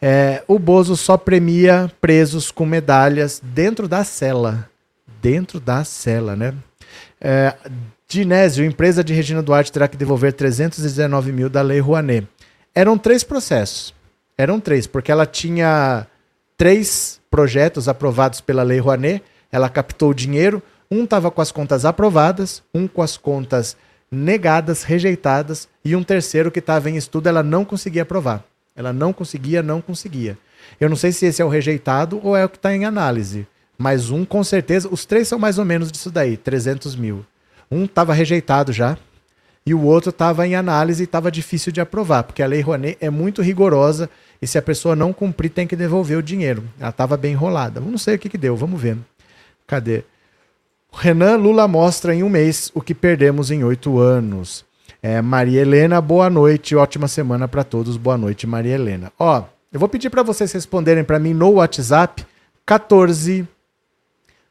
É, o Bozo só premia presos com medalhas dentro da cela. Dentro da cela, né? É, Dinésio, empresa de Regina Duarte, terá que devolver 319 mil da Lei Rouanet. Eram três processos. Eram três, porque ela tinha três projetos aprovados pela Lei Rouanet, ela captou o dinheiro, um estava com as contas aprovadas, um com as contas negadas, rejeitadas, e um terceiro que estava em estudo, ela não conseguia aprovar. Ela não conseguia, não conseguia. Eu não sei se esse é o rejeitado ou é o que está em análise, mas um com certeza, os três são mais ou menos disso daí, 300 mil. Um estava rejeitado já, e o outro estava em análise e estava difícil de aprovar, porque a Lei Rouanet é muito rigorosa e se a pessoa não cumprir tem que devolver o dinheiro. Ela estava bem enrolada. Não sei o que, que deu, vamos ver. Cadê? Renan Lula mostra em um mês o que perdemos em oito anos. É, Maria Helena, boa noite, ótima semana para todos. Boa noite, Maria Helena. Ó, eu vou pedir para vocês responderem para mim no WhatsApp 14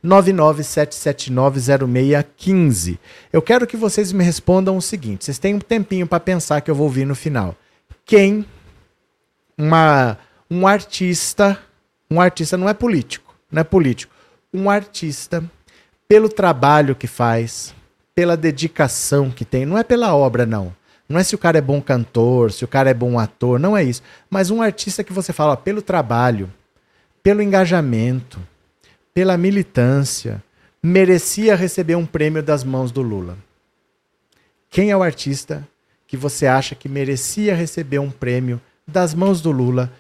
997790615. Eu quero que vocês me respondam o seguinte: vocês têm um tempinho para pensar que eu vou vir no final. Quem uma um artista, um artista não é político, não é político, um artista pelo trabalho que faz, pela dedicação que tem, não é pela obra não. Não é se o cara é bom cantor, se o cara é bom ator, não é isso. Mas um artista que você fala pelo trabalho, pelo engajamento, pela militância, merecia receber um prêmio das mãos do Lula? Quem é o artista que você acha que merecia receber um prêmio das mãos do Lula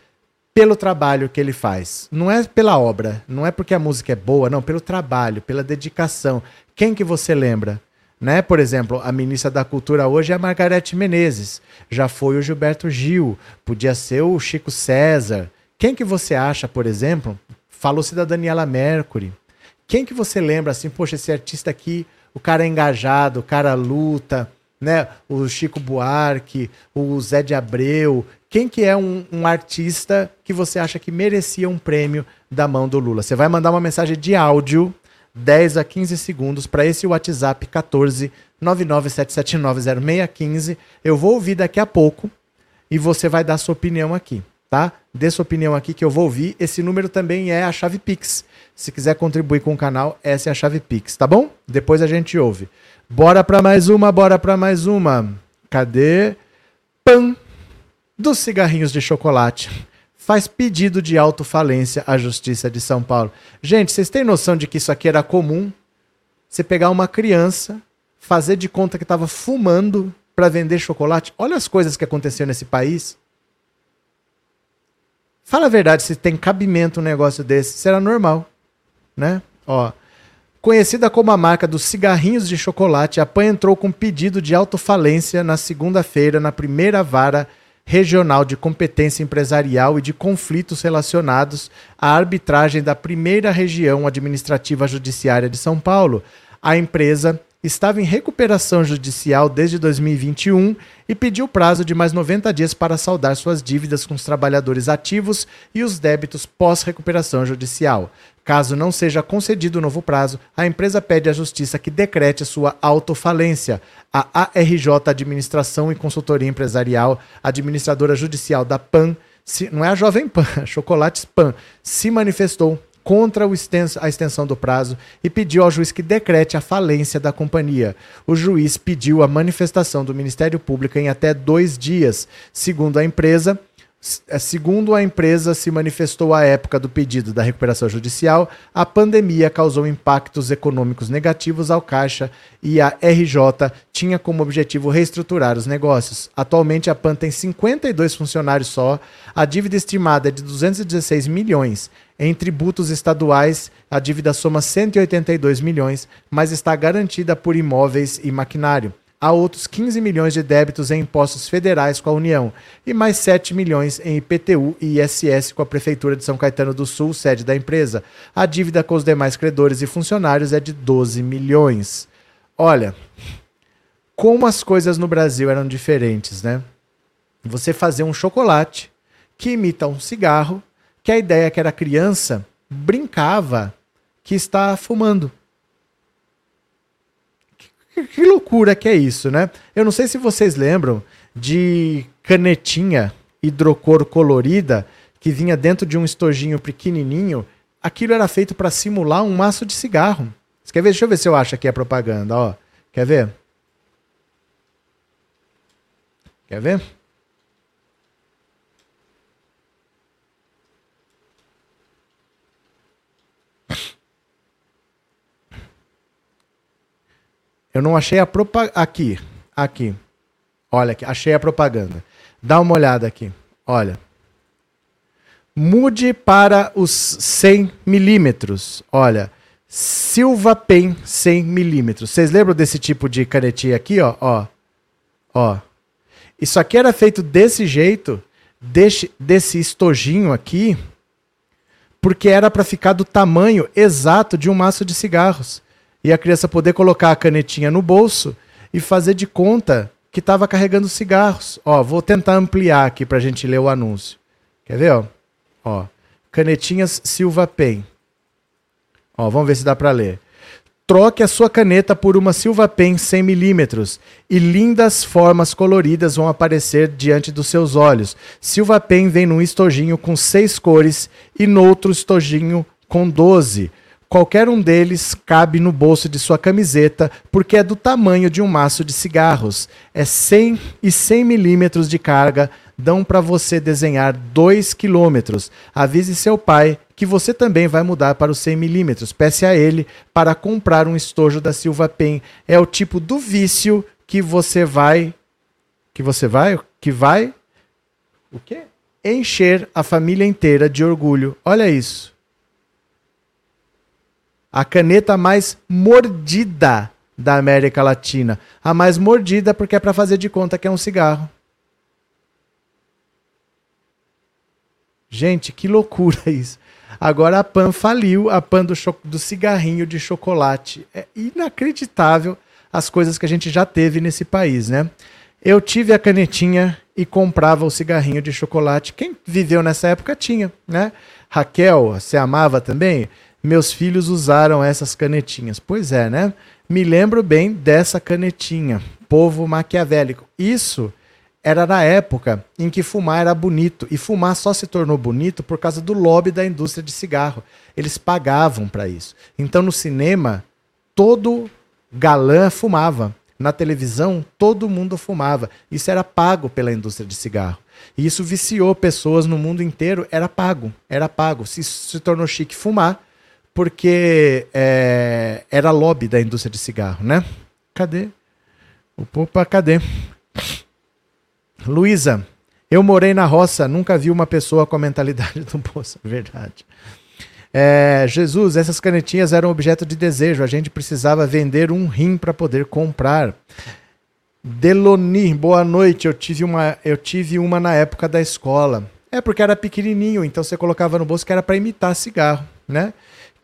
pelo trabalho que ele faz. Não é pela obra, não é porque a música é boa, não, pelo trabalho, pela dedicação. Quem que você lembra? Né? Por exemplo, a ministra da Cultura hoje é a Margarete Menezes. Já foi o Gilberto Gil, podia ser o Chico César. Quem que você acha, por exemplo? Falou-se da Daniela Mercury. Quem que você lembra assim, poxa, esse artista aqui, o cara é engajado, o cara luta, né? O Chico Buarque, o Zé de Abreu. Quem que é um, um artista que você acha que merecia um prêmio da mão do Lula? Você vai mandar uma mensagem de áudio 10 a 15 segundos para esse WhatsApp 14 997790615. Eu vou ouvir daqui a pouco e você vai dar sua opinião aqui, tá? Dê sua opinião aqui que eu vou ouvir. Esse número também é a chave Pix. Se quiser contribuir com o canal, essa é a chave Pix, tá bom? Depois a gente ouve. Bora para mais uma, bora para mais uma. Cadê? Pam dos cigarrinhos de chocolate faz pedido de autofalência à Justiça de São Paulo. Gente, vocês têm noção de que isso aqui era comum? Você pegar uma criança, fazer de conta que estava fumando para vender chocolate? Olha as coisas que aconteceram nesse país. Fala a verdade, se tem cabimento um negócio desse, será normal, né? Ó, conhecida como a marca dos cigarrinhos de chocolate, a PAN entrou com pedido de autofalência na segunda-feira na primeira vara regional de competência empresarial e de conflitos relacionados à arbitragem da primeira região administrativa judiciária de São Paulo. A empresa estava em recuperação judicial desde 2021 e pediu prazo de mais 90 dias para saldar suas dívidas com os trabalhadores ativos e os débitos pós-recuperação judicial. Caso não seja concedido o novo prazo, a empresa pede à Justiça que decrete sua autofalência. A ARJ Administração e Consultoria Empresarial, administradora judicial da PAN, se, não é a Jovem Pan, a Chocolates PAN, se manifestou contra a extensão do prazo e pediu ao juiz que decrete a falência da companhia. O juiz pediu a manifestação do Ministério Público em até dois dias. Segundo a empresa, é, segundo a empresa se manifestou à época do pedido da recuperação judicial, a pandemia causou impactos econômicos negativos ao Caixa e a RJ tinha como objetivo reestruturar os negócios. Atualmente a PAN tem 52 funcionários só, a dívida estimada é de 216 milhões. Em tributos estaduais, a dívida soma 182 milhões, mas está garantida por imóveis e maquinário há outros 15 milhões de débitos em impostos federais com a União e mais 7 milhões em IPTU e ISS com a Prefeitura de São Caetano do Sul, sede da empresa. A dívida com os demais credores e funcionários é de 12 milhões. Olha, como as coisas no Brasil eram diferentes, né? Você fazer um chocolate que imita um cigarro, que a ideia que era criança brincava que está fumando que loucura que é isso, né? Eu não sei se vocês lembram de canetinha hidrocor colorida que vinha dentro de um estojinho pequenininho. Aquilo era feito para simular um maço de cigarro. Você quer ver? Deixa eu ver se eu acho aqui a propaganda, ó. Quer ver? Quer ver? Eu não achei a propaganda. Aqui, aqui. Olha aqui, achei a propaganda. Dá uma olhada aqui. Olha. Mude para os 100 milímetros. Olha. Silva Pen 100 milímetros. Vocês lembram desse tipo de canetinha aqui, ó? Ó. Ó. Isso aqui era feito desse jeito, desse, desse estojinho aqui, porque era para ficar do tamanho exato de um maço de cigarros e a criança poder colocar a canetinha no bolso e fazer de conta que estava carregando cigarros. Ó, vou tentar ampliar aqui para a gente ler o anúncio. Quer ver? Ó, ó canetinhas Silva Pen. Ó, vamos ver se dá para ler. Troque a sua caneta por uma Silva Pen 100mm e lindas formas coloridas vão aparecer diante dos seus olhos. Silva Pen vem num estojinho com seis cores e no outro estojinho com 12. Qualquer um deles cabe no bolso de sua camiseta porque é do tamanho de um maço de cigarros. É 100 e 100 milímetros de carga dão para você desenhar 2 quilômetros. Avise seu pai que você também vai mudar para os 100 milímetros. Peça a ele para comprar um estojo da Silva Pen. É o tipo do vício que você vai... Que você vai... Que vai... O quê? encher a família inteira de orgulho. Olha isso. A caneta mais mordida da América Latina. A mais mordida porque é para fazer de conta que é um cigarro. Gente, que loucura isso. Agora a Pan faliu, a Pan do, do cigarrinho de chocolate. É inacreditável as coisas que a gente já teve nesse país, né? Eu tive a canetinha e comprava o cigarrinho de chocolate. Quem viveu nessa época tinha, né? Raquel, você amava também? Meus filhos usaram essas canetinhas. Pois é, né? Me lembro bem dessa canetinha. Povo maquiavélico. Isso era na época em que fumar era bonito. E fumar só se tornou bonito por causa do lobby da indústria de cigarro. Eles pagavam para isso. Então no cinema, todo galã fumava. Na televisão, todo mundo fumava. Isso era pago pela indústria de cigarro. E isso viciou pessoas no mundo inteiro. Era pago. Era pago. Se, se tornou chique fumar, porque é, era lobby da indústria de cigarro, né? Cadê? Opa, cadê? Luísa, eu morei na roça, nunca vi uma pessoa com a mentalidade do poço. Verdade. É, Jesus, essas canetinhas eram objeto de desejo. A gente precisava vender um rim para poder comprar. Deloni, boa noite. Eu tive, uma, eu tive uma na época da escola. É porque era pequenininho, então você colocava no bolso que era para imitar cigarro, né?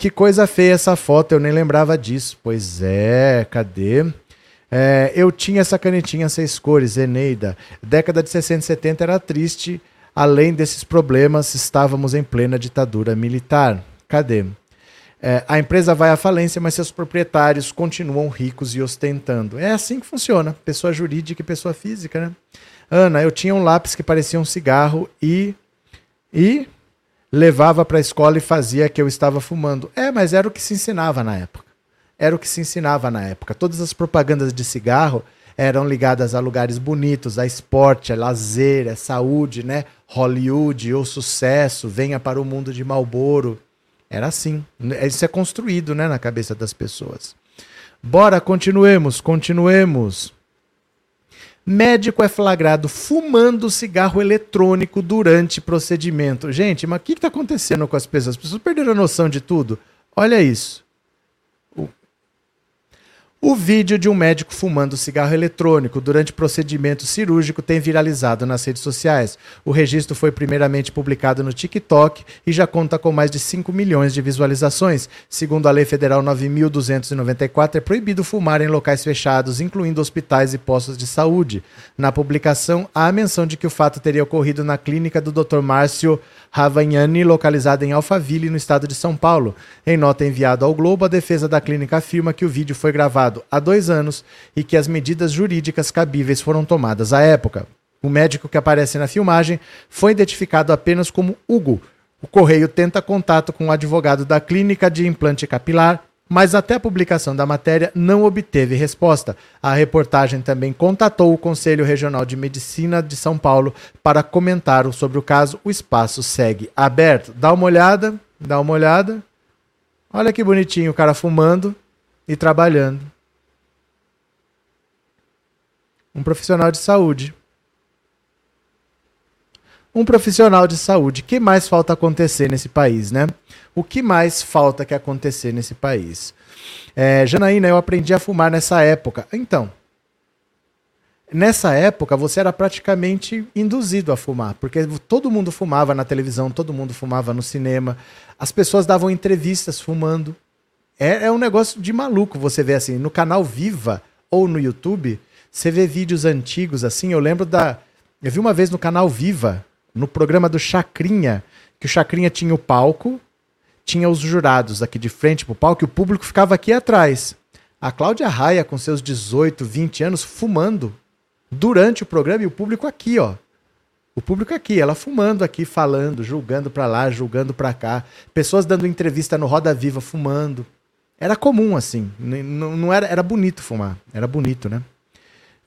Que coisa feia essa foto, eu nem lembrava disso. Pois é, cadê? É, eu tinha essa canetinha seis cores, Eneida. Década de 60 e 70 era triste. Além desses problemas, estávamos em plena ditadura militar. Cadê? É, a empresa vai à falência, mas seus proprietários continuam ricos e ostentando. É assim que funciona. Pessoa jurídica e pessoa física, né? Ana, eu tinha um lápis que parecia um cigarro e. E levava para a escola e fazia que eu estava fumando. É, mas era o que se ensinava na época era o que se ensinava na época. Todas as propagandas de cigarro eram ligadas a lugares bonitos, a esporte, a lazer, a saúde, né? Hollywood, o sucesso, venha para o mundo de Malboro. Era assim. Isso é construído, né, na cabeça das pessoas. Bora, continuemos, continuemos. Médico é flagrado fumando cigarro eletrônico durante procedimento. Gente, mas o que está acontecendo com as pessoas? As pessoas perderam a noção de tudo. Olha isso. O vídeo de um médico fumando cigarro eletrônico durante procedimento cirúrgico tem viralizado nas redes sociais. O registro foi primeiramente publicado no TikTok e já conta com mais de 5 milhões de visualizações. Segundo a Lei Federal 9.294, é proibido fumar em locais fechados, incluindo hospitais e postos de saúde. Na publicação, há a menção de que o fato teria ocorrido na clínica do Dr. Márcio Ravagnani, localizada em Alphaville, no estado de São Paulo. Em nota enviada ao Globo, a defesa da clínica afirma que o vídeo foi gravado há dois anos e que as medidas jurídicas cabíveis foram tomadas à época. O médico que aparece na filmagem foi identificado apenas como Hugo. O Correio tenta contato com o advogado da clínica de implante capilar, mas até a publicação da matéria não obteve resposta. A reportagem também contatou o Conselho Regional de Medicina de São Paulo para comentar sobre o caso. O espaço segue aberto. Dá uma olhada, dá uma olhada. Olha que bonitinho o cara fumando e trabalhando. Um profissional de saúde um profissional de saúde. Que mais falta acontecer nesse país, né? O que mais falta que acontecer nesse país? É, Janaína, eu aprendi a fumar nessa época. Então, nessa época você era praticamente induzido a fumar, porque todo mundo fumava na televisão, todo mundo fumava no cinema, as pessoas davam entrevistas fumando. É, é um negócio de maluco você ver assim, no canal Viva ou no YouTube, você vê vídeos antigos assim. Eu lembro da. Eu vi uma vez no canal Viva, no programa do Chacrinha, que o Chacrinha tinha o palco, tinha os jurados aqui de frente pro palco e o público ficava aqui atrás. A Cláudia Raia, com seus 18, 20 anos, fumando durante o programa e o público aqui, ó. O público aqui, ela fumando aqui, falando, julgando para lá, julgando para cá. Pessoas dando entrevista no Roda Viva fumando. Era comum, assim. Não, não era, era bonito fumar. Era bonito, né?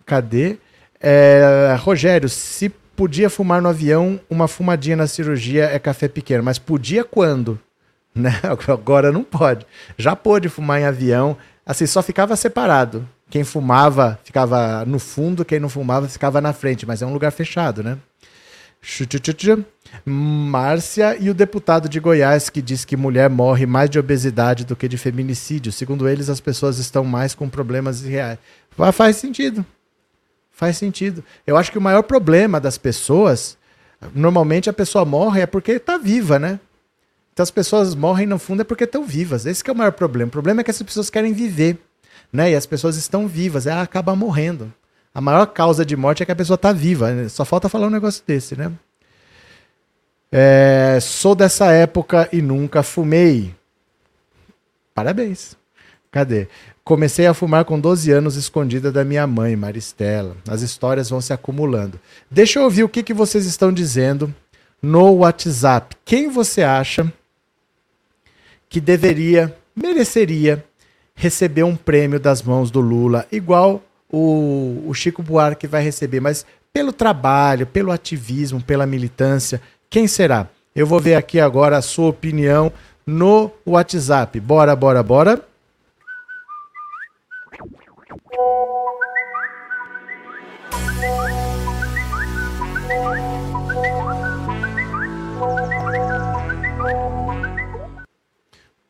Cadê? É, Rogério, se podia fumar no avião, uma fumadinha na cirurgia é café pequeno. Mas podia quando? Né? Agora não pode. Já pôde fumar em avião, assim, só ficava separado. Quem fumava ficava no fundo, quem não fumava ficava na frente, mas é um lugar fechado, né? Márcia e o deputado de Goiás que diz que mulher morre mais de obesidade do que de feminicídio. Segundo eles, as pessoas estão mais com problemas reais. Faz sentido. Faz sentido. Eu acho que o maior problema das pessoas, normalmente a pessoa morre é porque está viva, né? Então as pessoas morrem no fundo é porque estão vivas. Esse é o maior problema. O problema é que as pessoas querem viver, né? E as pessoas estão vivas, ela acaba morrendo. A maior causa de morte é que a pessoa está viva. Só falta falar um negócio desse, né? É, sou dessa época e nunca fumei. Parabéns. Cadê? Comecei a fumar com 12 anos escondida da minha mãe, Maristela. As histórias vão se acumulando. Deixa eu ouvir o que, que vocês estão dizendo no WhatsApp. Quem você acha que deveria, mereceria receber um prêmio das mãos do Lula, igual o, o Chico Buarque vai receber, mas pelo trabalho, pelo ativismo, pela militância, quem será? Eu vou ver aqui agora a sua opinião no WhatsApp. Bora, bora, bora.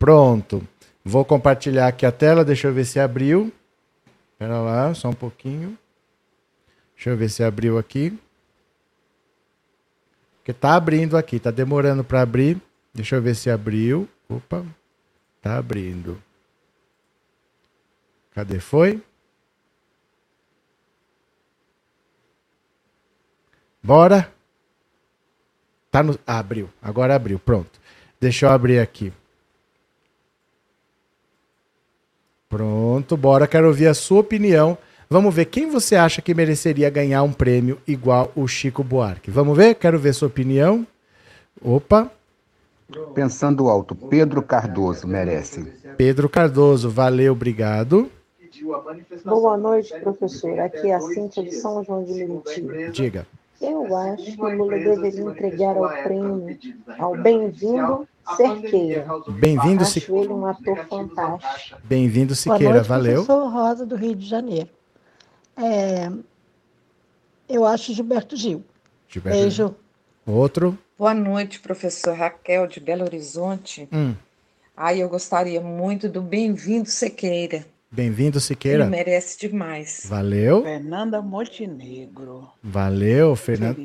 Pronto. Vou compartilhar aqui a tela, deixa eu ver se abriu. Espera lá, só um pouquinho. Deixa eu ver se abriu aqui. Porque tá abrindo aqui, tá demorando para abrir. Deixa eu ver se abriu. Opa, tá abrindo. Cadê foi? Bora. Tá no ah, abriu. Agora abriu. Pronto. Deixa eu abrir aqui. Pronto, bora. Quero ouvir a sua opinião Vamos ver quem você acha que mereceria ganhar um prêmio igual o Chico Buarque. Vamos ver? Quero ver sua opinião. Opa. Pensando alto, Pedro Cardoso merece. Pedro Cardoso, valeu, obrigado. Boa noite, professor. Aqui é a Cíntia de São João de Meriti. Diga. Eu acho que o Lula deveria entregar o prêmio ao Bem-vindo Cerqueira. Bem-vindo, Siqueira. Um ator fantástico. Bem-vindo, Siqueira. Boa noite, valeu. Professor Rosa, do Rio de Janeiro. É, eu acho Gilberto Gil. Gilberto Beijo. Gil. Outro. Boa noite, professor Raquel de Belo Horizonte. Hum. Ai, eu gostaria muito do Bem-vindo Sequeira. Bem-vindo, Siqueira. Ele merece demais. Valeu. Fernanda Montenegro. Valeu, Fernanda.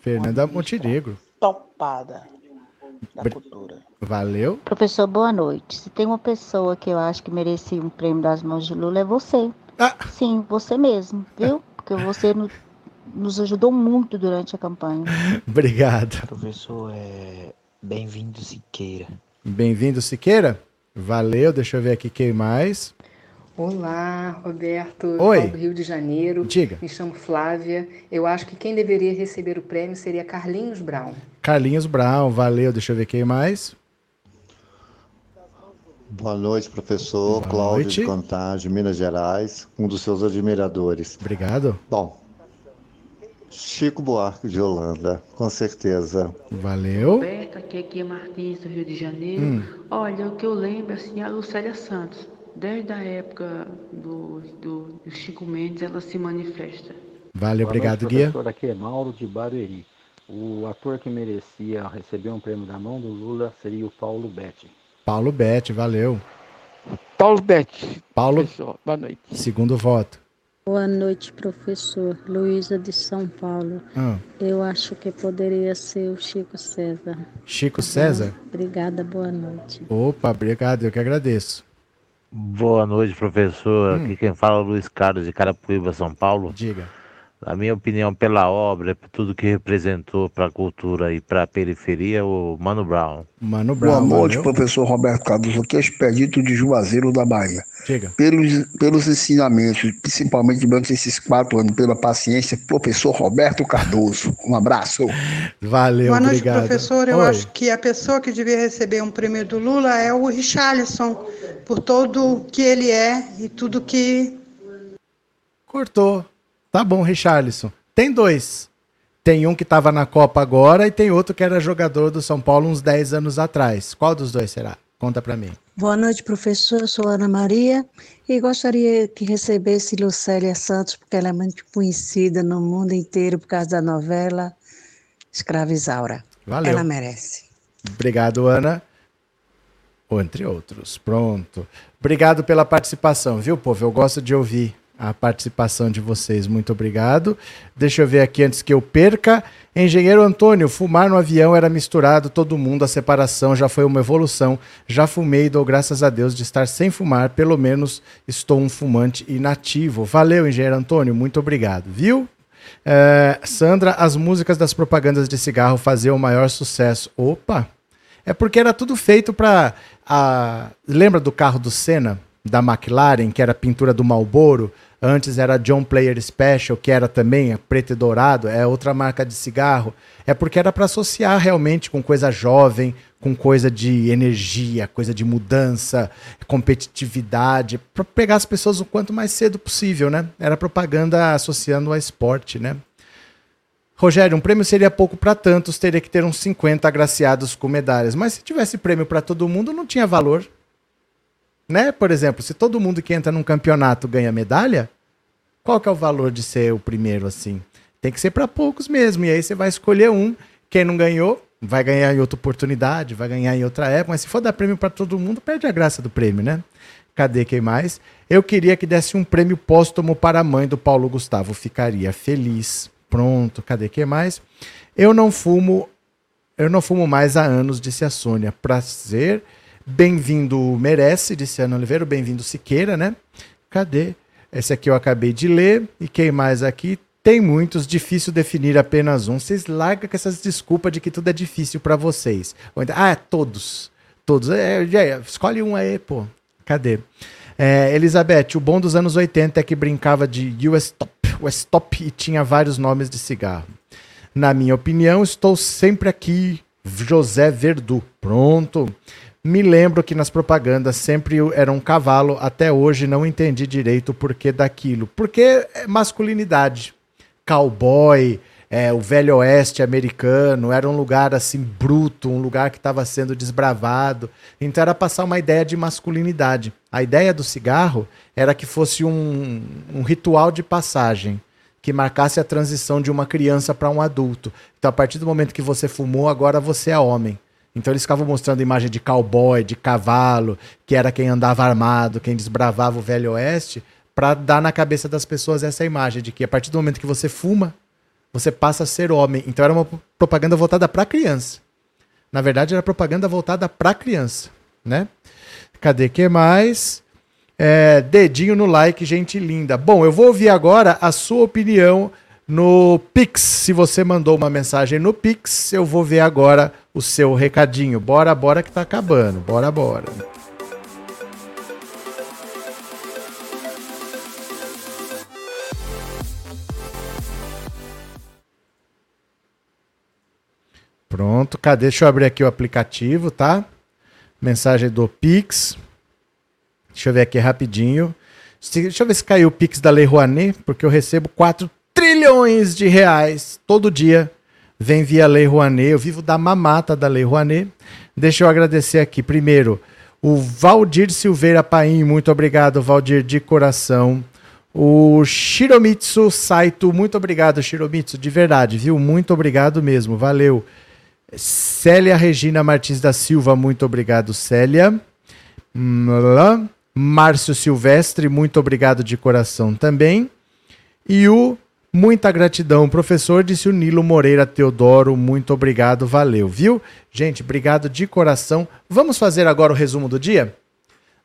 Fernanda Montenegro. Topada da cultura. Valeu. Professor, boa noite. Se tem uma pessoa que eu acho que merecia um prêmio das mãos de Lula, é você. Ah. Sim, você mesmo, viu? Porque você no- nos ajudou muito durante a campanha. Obrigado. Professor, é... bem-vindo Siqueira. Bem-vindo, Siqueira. Valeu. Deixa eu ver aqui quem mais. Olá, Roberto, Oi. Do Rio de Janeiro. Diga. Me chamo Flávia. Eu acho que quem deveria receber o prêmio seria Carlinhos Brown. Carlinhos Brown, valeu. Deixa eu ver quem mais. Boa noite, professor Boa Cláudio noite. de Contagem, Minas Gerais, um dos seus admiradores. Obrigado. Bom, Chico Buarque de Holanda, com certeza. Valeu. Roberto, aqui, aqui é Martins, do Rio de Janeiro. Hum. Olha, o que eu lembro, assim, é a Lucélia Santos. Desde a época do, do, do Chico Mendes, ela se manifesta. Valeu, Boa obrigado, noite, Guia. professor. Aqui é Mauro de Barueri. O ator que merecia receber um prêmio da mão do Lula seria o Paulo Betti. Paulo Betti, valeu. Paulo Betti. Paulo, Professor, boa noite. segundo voto. Boa noite, professor. Luísa de São Paulo. Ah, Eu acho que poderia ser o Chico César. Chico César. Obrigada, boa noite. Opa, obrigado, eu que agradeço. Boa noite, professor. Hum. Aqui quem fala é o Luiz Carlos de Carapuíba, São Paulo. Diga. Na minha opinião, pela obra, por tudo que representou para a cultura e para a periferia, o Mano Brown. Mano Brown. Boa noite, valeu. professor Roberto Cardoso. Aqui é Expedito de Juazeiro da Bahia. Diga. Pelos, pelos ensinamentos, principalmente durante esses quatro anos, pela paciência, professor Roberto Cardoso. Um abraço. Valeu, Boa noite, obrigado. professor. Eu Oi. acho que a pessoa que devia receber um prêmio do Lula é o Richarlison, por todo o que ele é e tudo que. Cortou. Tá bom, Richarlison. Tem dois. Tem um que estava na Copa agora e tem outro que era jogador do São Paulo uns 10 anos atrás. Qual dos dois será? Conta pra mim. Boa noite, professor. Eu sou Ana Maria e gostaria que recebesse Lucélia Santos, porque ela é muito conhecida no mundo inteiro por causa da novela Escravizaura. Valeu. Ela merece. Obrigado, Ana. Entre outros. Pronto. Obrigado pela participação, viu, povo? Eu gosto de ouvir a participação de vocês. Muito obrigado. Deixa eu ver aqui antes que eu perca. Engenheiro Antônio, fumar no avião era misturado todo mundo, a separação já foi uma evolução. Já fumei e dou graças a Deus de estar sem fumar, pelo menos estou um fumante inativo. Valeu, Engenheiro Antônio, muito obrigado, viu? É, Sandra, as músicas das propagandas de cigarro faziam o maior sucesso. Opa! É porque era tudo feito para. Lembra do carro do Senna, da McLaren, que era pintura do Marlboro? Antes era John Player Special, que era também preto e dourado, é outra marca de cigarro. É porque era para associar realmente com coisa jovem, com coisa de energia, coisa de mudança, competitividade, para pegar as pessoas o quanto mais cedo possível, né? Era propaganda associando a esporte, né? Rogério, um prêmio seria pouco para tantos, teria que ter uns 50 agraciados com medalhas. Mas se tivesse prêmio para todo mundo, não tinha valor. Né? Por exemplo, se todo mundo que entra num campeonato ganha medalha, qual que é o valor de ser o primeiro assim? Tem que ser para poucos mesmo. E aí você vai escolher um. Quem não ganhou, vai ganhar em outra oportunidade, vai ganhar em outra época. Mas se for dar prêmio para todo mundo, perde a graça do prêmio, né? Cadê quem mais? Eu queria que desse um prêmio póstumo para a mãe do Paulo Gustavo. Ficaria feliz. Pronto, cadê quem mais? Eu não fumo, eu não fumo mais há anos, disse a Sônia. Prazer. Bem-vindo merece, disse Ana Oliveira. Bem-vindo Siqueira, né? Cadê? Esse aqui eu acabei de ler. E quem mais aqui? Tem muitos, difícil definir apenas um. Vocês largam com essas desculpas de que tudo é difícil para vocês. Ah, é todos. Todos. É, é, escolhe um aí, pô. Cadê? É, Elizabeth, o bom dos anos 80 é que brincava de US Top, US Top e tinha vários nomes de cigarro. Na minha opinião, estou sempre aqui. José Verdu. Pronto. Me lembro que nas propagandas sempre era um cavalo, até hoje não entendi direito o porquê daquilo. Porque é masculinidade. Cowboy, é, o velho oeste americano, era um lugar assim bruto, um lugar que estava sendo desbravado. Então era passar uma ideia de masculinidade. A ideia do cigarro era que fosse um, um ritual de passagem que marcasse a transição de uma criança para um adulto. Então, a partir do momento que você fumou, agora você é homem. Então eles ficavam mostrando imagem de cowboy, de cavalo, que era quem andava armado, quem desbravava o Velho Oeste, para dar na cabeça das pessoas essa imagem de que a partir do momento que você fuma, você passa a ser homem. Então era uma propaganda voltada para criança. Na verdade era propaganda voltada para criança, né? Cadê que mais? É, dedinho no like, gente linda. Bom, eu vou ouvir agora a sua opinião no Pix. Se você mandou uma mensagem no Pix, eu vou ver agora o seu recadinho. Bora, bora que tá acabando. Bora, bora. Pronto, cadê? Deixa eu abrir aqui o aplicativo, tá? Mensagem do Pix. Deixa eu ver aqui rapidinho. Deixa eu ver se caiu o Pix da Lei Rouanet, porque eu recebo 4 trilhões de reais todo dia. Vem via Lei Rouanet. Eu vivo da mamata da Lei Rouanet. Deixa eu agradecer aqui. Primeiro, o Valdir Silveira Paim. Muito obrigado, Valdir, de coração. O Shiromitsu Saito. Muito obrigado, Shiromitsu, de verdade, viu? Muito obrigado mesmo. Valeu. Célia Regina Martins da Silva. Muito obrigado, Célia. Márcio Silvestre. Muito obrigado de coração também. E o Muita gratidão, professor, disse o Nilo Moreira Teodoro. Muito obrigado, valeu, viu? Gente, obrigado de coração. Vamos fazer agora o resumo do dia?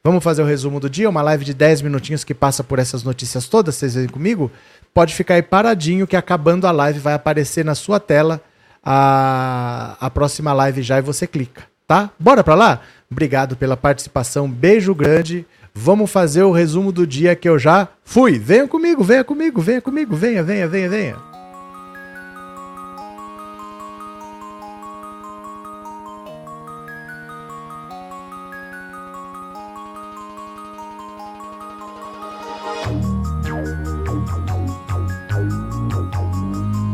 Vamos fazer o resumo do dia, uma live de 10 minutinhos que passa por essas notícias todas, vocês vêm comigo? Pode ficar aí paradinho que acabando a live vai aparecer na sua tela a, a próxima live já e você clica, tá? Bora pra lá? Obrigado pela participação, beijo grande. Vamos fazer o resumo do dia que eu já fui. Venha comigo, venha comigo, venha comigo, venha, venha, venha, venha.